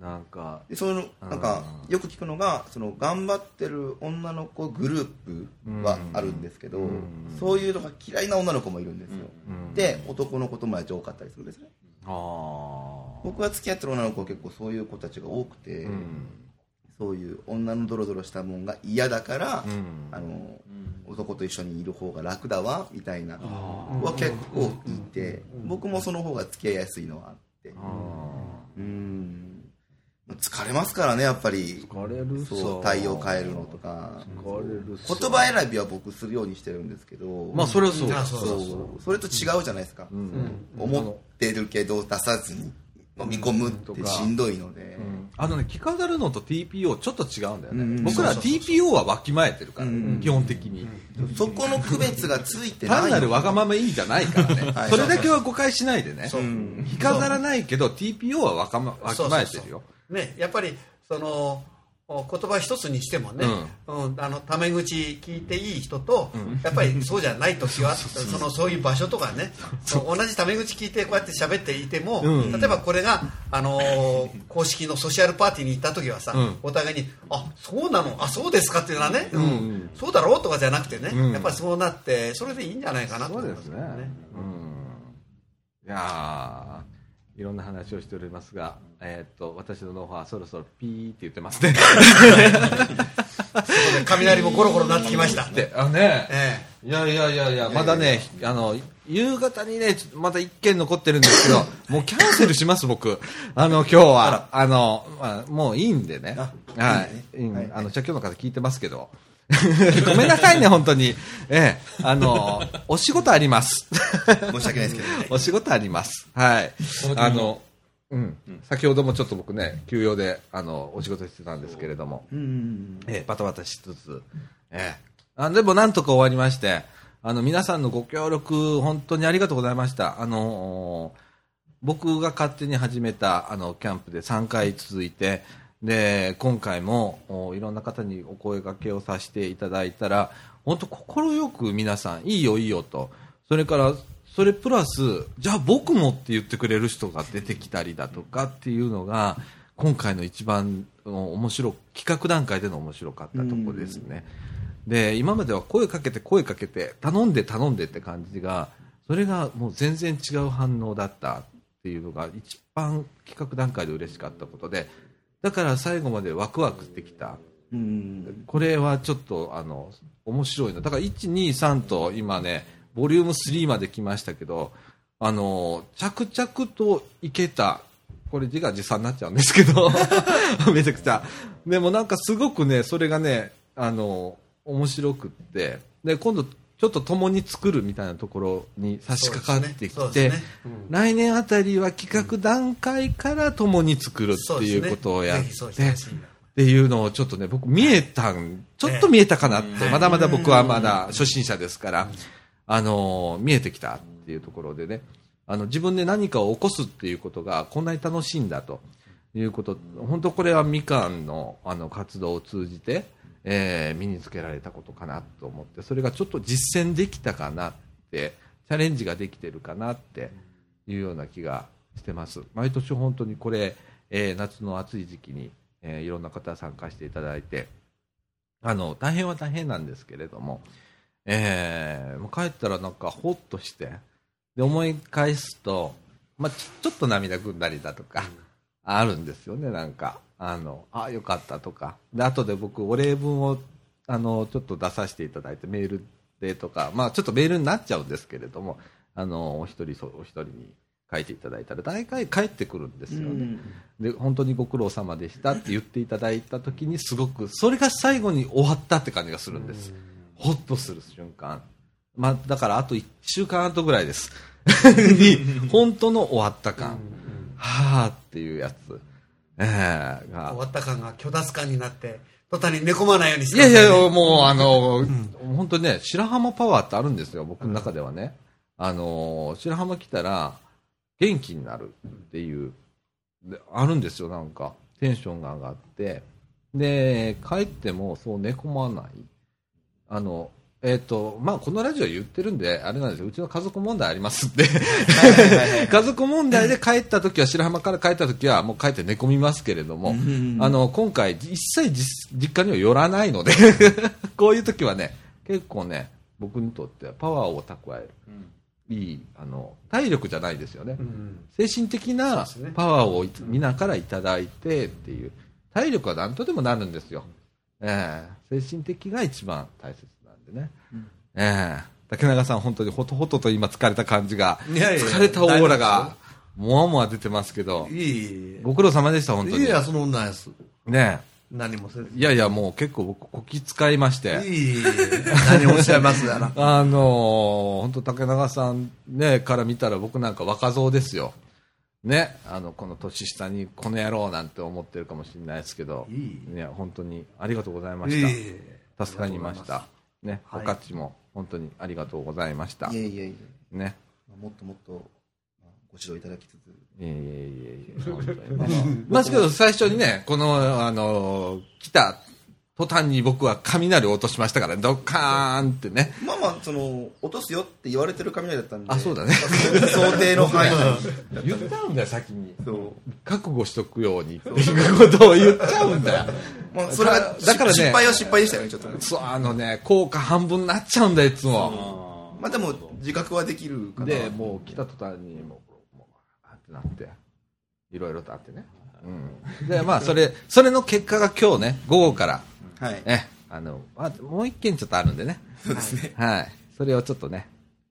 なんかでそのなんかうよく聞くのがその頑張ってる女の子グループはあるんですけど、うん。そういうのが嫌いな女の子もいるんですよ、うん。で男の子友達多かったりするんですね。あ僕が付き合ってる女の子は結構そういう子たちが多くて、あうん。そういう女のドロドロしたもんが嫌だから、うん。あの男と一緒にいる方が楽だわみたいな子は結構いて僕もその方が付き合いやすいのはあって。あうん。疲れますからねやっぱり。疲れるさ。そう対応変えるのとか。疲れるさ。言葉選びは僕するようにしてるんですけど。まあそれはそう。あそそうそうそう。うそれと違うじゃないですか、うん。思ってるけど出さずに飲み込むってしんどいので、あのね着飾るのと TPO ちょっと違うんだよね、うん。僕らは TPO はわきまえてるから、うん。基本的に、そこの区別がついてない単なるわがままいいじゃないからね。はい。それだけは誤解しないでね。着飾らないけど TPO はわかまわきまえてるよ。ね、やっぱりそのお言葉一つにしてもね、うん。あのタメ口聞いていい人と、やっぱりそうじゃない時は そのそういう場所とかね同じタメ口聞いてこうやって喋っていても、うん。例えばこれが、あのー公式のソシャルパーティーに行った時はさ、うん。お互いに「あそうなの？あそうですか」っていうのはね、うん。ん。そうだろ？うとかじゃなくてね、うん。やっぱりそうなってそれでいいんじゃないかなとそう思いますですね。うん。いやーいろんな話をしておりますが、えーっと、私のノウハウはそろそろピーって言ってますね。雷もコロコロなってきました。で、あね、えいやいやいやいや、まだね、あの、夕方にね、まだ一件残ってるんですけど、もうキャンセルします、僕。あの、今日は。あの、まあ、もういいんでね。はい。うんはいあの、社協の方聞いてますけど。ごめんなさいね、本当に。ええ、あの、お仕事あります。申し訳ないですけどねお仕事あります。はい。あの、うん。先ほどもちょっと僕ね、休養で、あの、お仕事してたんですけれども、うんええバタバタしつつ、ええあでもなんとか終わりまして、あの、皆さんのご協力、本当にありがとうございました。あの僕が勝手に始めた、あの、キャンプで3回続いて、で、今回も、おいろんな方にお声掛けをさせていただいたら、本当快く皆さん、いいよいいよと、それから、それプラス、じゃあ僕もって言ってくれる人が出てきたりだとかっていうのが、今回の一番お面白、企画段階での面白かったところですね。で、今までは声かけて声かけて、頼んで頼んでって感じが、それがもう全然違う反応だったっていうのが一番企画段階で嬉しかったことで、だから最後までワクワクできた。うんこれはちょっとあの面白いな。だから1、2、3と今ね、ボリューム3まで来ましたけど、あの、着々といけた。これ自画自賛になっちゃうんですけど、めちゃくちゃ。でもなんかすごくね、それがね、あの、面白くって、で、今度ちょっと共に作るみたいなところに差し掛かってきて、そうですね。来年あたりは企画段階から共に作るっていうことをやって、っていうのをちょっとね、僕見えたん、ちょっと見えたかなって、まだまだ僕はまだ初心者ですから、あの、見えてきたっていうところでね、あの、自分で何かを起こすっていうことがこんなに楽しいんだと。いうこと、本当これはみかんのあの活動を通じて、えー身につけられたことかなと思って、それがちょっと実践できたかなって、チャレンジができてるかなっていうような気がしてます。毎年本当にこれ、えー夏の暑い時期に、えーいろんな方参加していただいて、あの、大変は大変なんですけれども、えー帰ったらなんかほっとして、で、思い返すと、まあ、ちちょっと涙ぐんだりだとか、あるんですよね、なんか。あの、ああ、よかったとか。で、後で僕、お礼文を、あの、ちょっと出させていただいて、メールでとか、まあ、ちょっとメールになっちゃうんですけれども、あの、お一人、お一人に書いていただいたら、大概帰ってくるんですよね。で、本当にご苦労様でしたって言っていただいたときに、すごく、それが最後に終わったって感じがするんです。ほっとする瞬間。まあ、だからあと1週間後ぐらいです。に、本当の終わった感。はぁっていうやつ。ええが終わった感が虚脱感になって、途端に寝込まないようにしていやいやいや、もう、あの、本当にね、白浜パワーってあるんですよ、僕の中ではね。あの、白浜来たら、元気になるっていう、であるんですよ、なんか。テンションが上がって。で、帰ってもそう寝込まない。あの、えっ、と、まあ、このラジオ言ってるんで、あれなんですよ。うちの家族問題ありますんで。家族問題で帰った時は、白浜から帰った時は、もう帰って寝込みますけれども、あの、今回、一切実実家には寄らないので、こういう時はね、結構ね、僕にとってはパワーを蓄える。いい、あの、体力じゃないですよね。精神的なパワーをい皆からいただいてっていう、体力は何とでもなるんですよ。ええ精神的が一番大切でね。ええ竹中さん、本当にほとほとと今疲れた感じが、いやいや疲れたオーラが、もわもわ出てますけど、いい。ご苦労様でした、本当に。いや、そのないです。ね何もせず。えいやいや、もう結構僕、こき使いまして。いい。何をおっしゃいますやら。あのー、本当竹中さんね、から見たら僕なんか若造ですよ。ね、あの、この年下にこの野郎なんて思ってるかもしれないですけど、いいいや、本当にありがとうございまいしいた。助かりました。ね、はいおかっちも本当にありがとうございましたい。えいえいえ。ね。もっともっと、まあご指導いただきつつ。いえいえいえいえ、本当にね。まあ、けど最初にね、この、あのー来た途端に僕は雷を落としましたから、ドッカーンってね。まあまあ、その、落とすよって言われてる雷だったんで。あそうだね想定の範囲。言っちゃうんだよ、先に。そう。覚悟しとくようにっていうことを言っちゃうんだよ。まあ、それが、だからね失敗は失敗でしたよね、ちょっとね。そう、あのね、効果半分になっちゃうんだよ、いつも。まあでも、自覚はできるかな。で、もう来た途端に、もう、もう、あってなって、いろいろとあってね。うん。で、まあ、それ、それの結果が今日ね、午後から、はい。え、あの、あもう一件ちょっとあるんでね。そうですね。はい。それをちょっとね。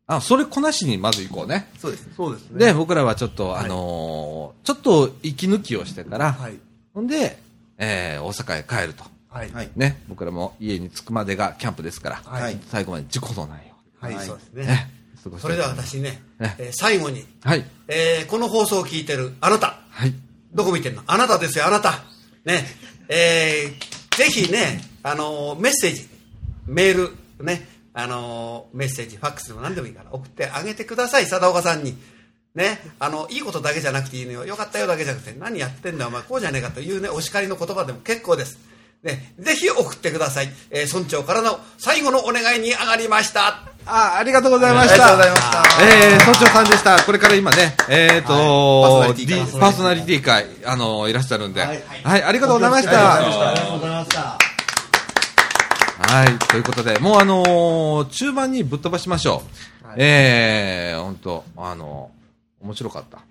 あ、それこなしにまず行こうね。そうですね。そうですね。で、僕らはちょっと、あのーちょっと息抜きをしてから、はい。ほんで、えー大阪へ帰ると。はい。はい。ね、僕らも家に着くまでがキャンプですから、はい。最後まで事故のないよはい。はいそうですうに、ね。それでは私ね、ねえー最後に、はい。えーこの放送を聞いてるあなた、はい。どこ見てんの？あなたですよ、あなた。ね。えーぜひね、あのメッセージ、メール、ね、あのメッセージ、ファックスでも何でもいいから送ってあげてください、貞岡さんに。ね、あの、いいことだけじゃなくていいのよ。よかったよだけじゃなくて、何やってんだ、お前、こうじゃねえかというね、お叱りの言葉でも結構です。ね、ぜひ送ってください。えー村長からの最後のお願いに上がりました。あ、ありがとうございました。ありがとうございましたえー、村長さんでした。これから今ね、えーと、はいパーソナリティ会パーソナリティ会、あのいらっしゃるんで、ははいい、ありがとうございました。ありがとうございました。はい、ということで、もうあのー中盤にぶっ飛ばしましょう。えー、本当あの面白かった。い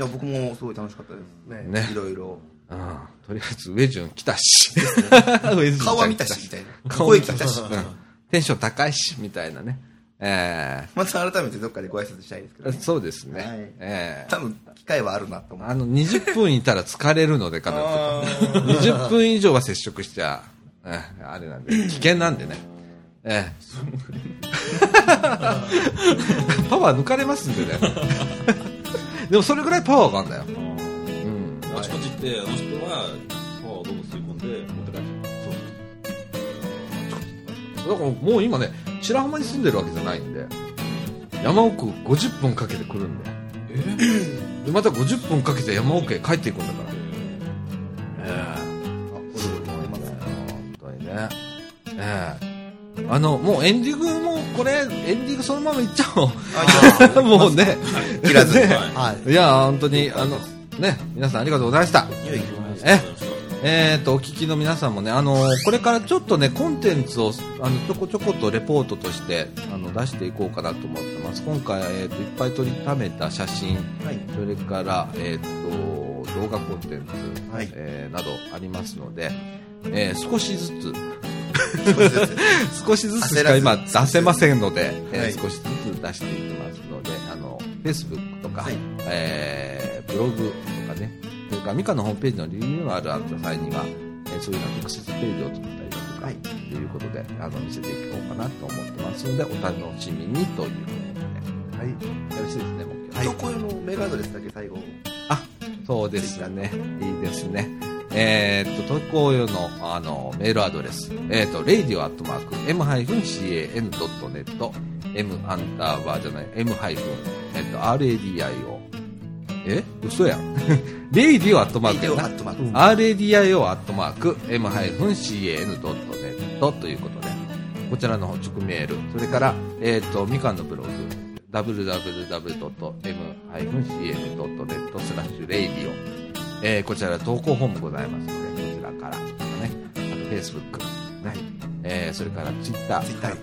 や、僕もすごい楽しかったです。ね。ねい。ろいろ。うん、とりあえず、ウェジュン来たし。ウェジュン顔は見たし、みたいな。顔声聞いたし。うんテンション高いし、みたいなね。えまた改めてどっかでご挨拶したいですけどー、。そうですね。はいえー多分、機会はあるなと思う。あの、20分いたら疲れるので、彼女あと。20分以上は接触しちゃ、ええあれなんで、危険なんでね。ええ。パワー抜かれますんでね。でもそれぐらいパワーがあるんだよ。うん。あちこち行って、あの人はパワーをどんどん吸い込んで持って帰る。だからもう今ね、白浜に住んでるわけじゃないんで山奥50分かけて来るんで。でまた50分かけて山奥へ帰っていくんだから。ええあの、もうエンディングも、これ、エンディングそのままいっちゃおう。もうね。切らずに。い。や、本当に、あの、ね、皆さんありがとうございました。ええー、と、お聞きの皆さんもね、あのこれからちょっとね、コンテンツを、あの、ちょこちょことレポートとして、あの、出していこうかなと思ってます。今回、えー、と、いっぱい撮りためた写真、はい。それから、えー、と、動画コンテンツ、はい。えーなどありますので、えー少しずつ、少しずつ。少しか今出せませんので、えーはい。少しずつ出していきますので、あの、Facebook とか、はい。えーブログとかミカのホームページのリニューアルあった際には、えーそういうの特設ページを作ったりだとか、はいということで、あの、見せていこうかなと思ってますので、お楽しみにということで、はい。よろしいですね、目標。どこのメールアドレスだけ最後あ、そうでしたね。いいですね。えーっと、投稿用の、あの、メールアドレス。えーっと、radio アットマーク、m-can.net、m アンダーバーじゃない、m ハイフン、え？嘘やん。radio アットマークやな。ビデオアットマーク。RADIO アットマーク M-CAN.net ということで、こちらの直メール、それから、えっ、と、みかんのブログ、www.m-cn.net スラッシュ radio、えー、こちら投稿フォームございますので、こちらから、ね、あと Facebook、ね、えー、それから Twitter、Twitter ね、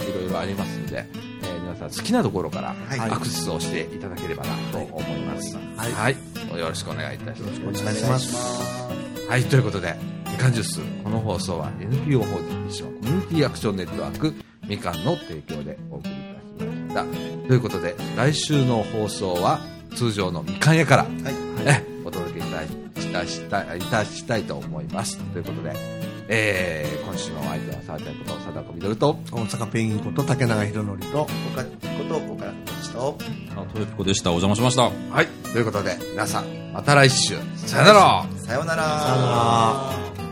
いろいろありますので、えー、皆さん好きなところからはいアクセスをしていただければなと思います。はいはい。よろしくお願いいたします。お願いします。はい、ということで、みかんジュース、この放送は NPO 法人三島コミュニティアクションネットワーク、みかんの提供でお送りいたしました。ということで、来週の放送は通常のみかん屋から、はいね、お届けいたしたいたしたいと思います。ということで、えー、今週のお相手は沢ちゃんこと貞子みどると、大阪ペンギンこと竹永宏典と、岡こと岡田ちとあ、トヨピコでした。お邪魔しました。はい、ということで、皆さん、また来週、さよならさようならさよなら。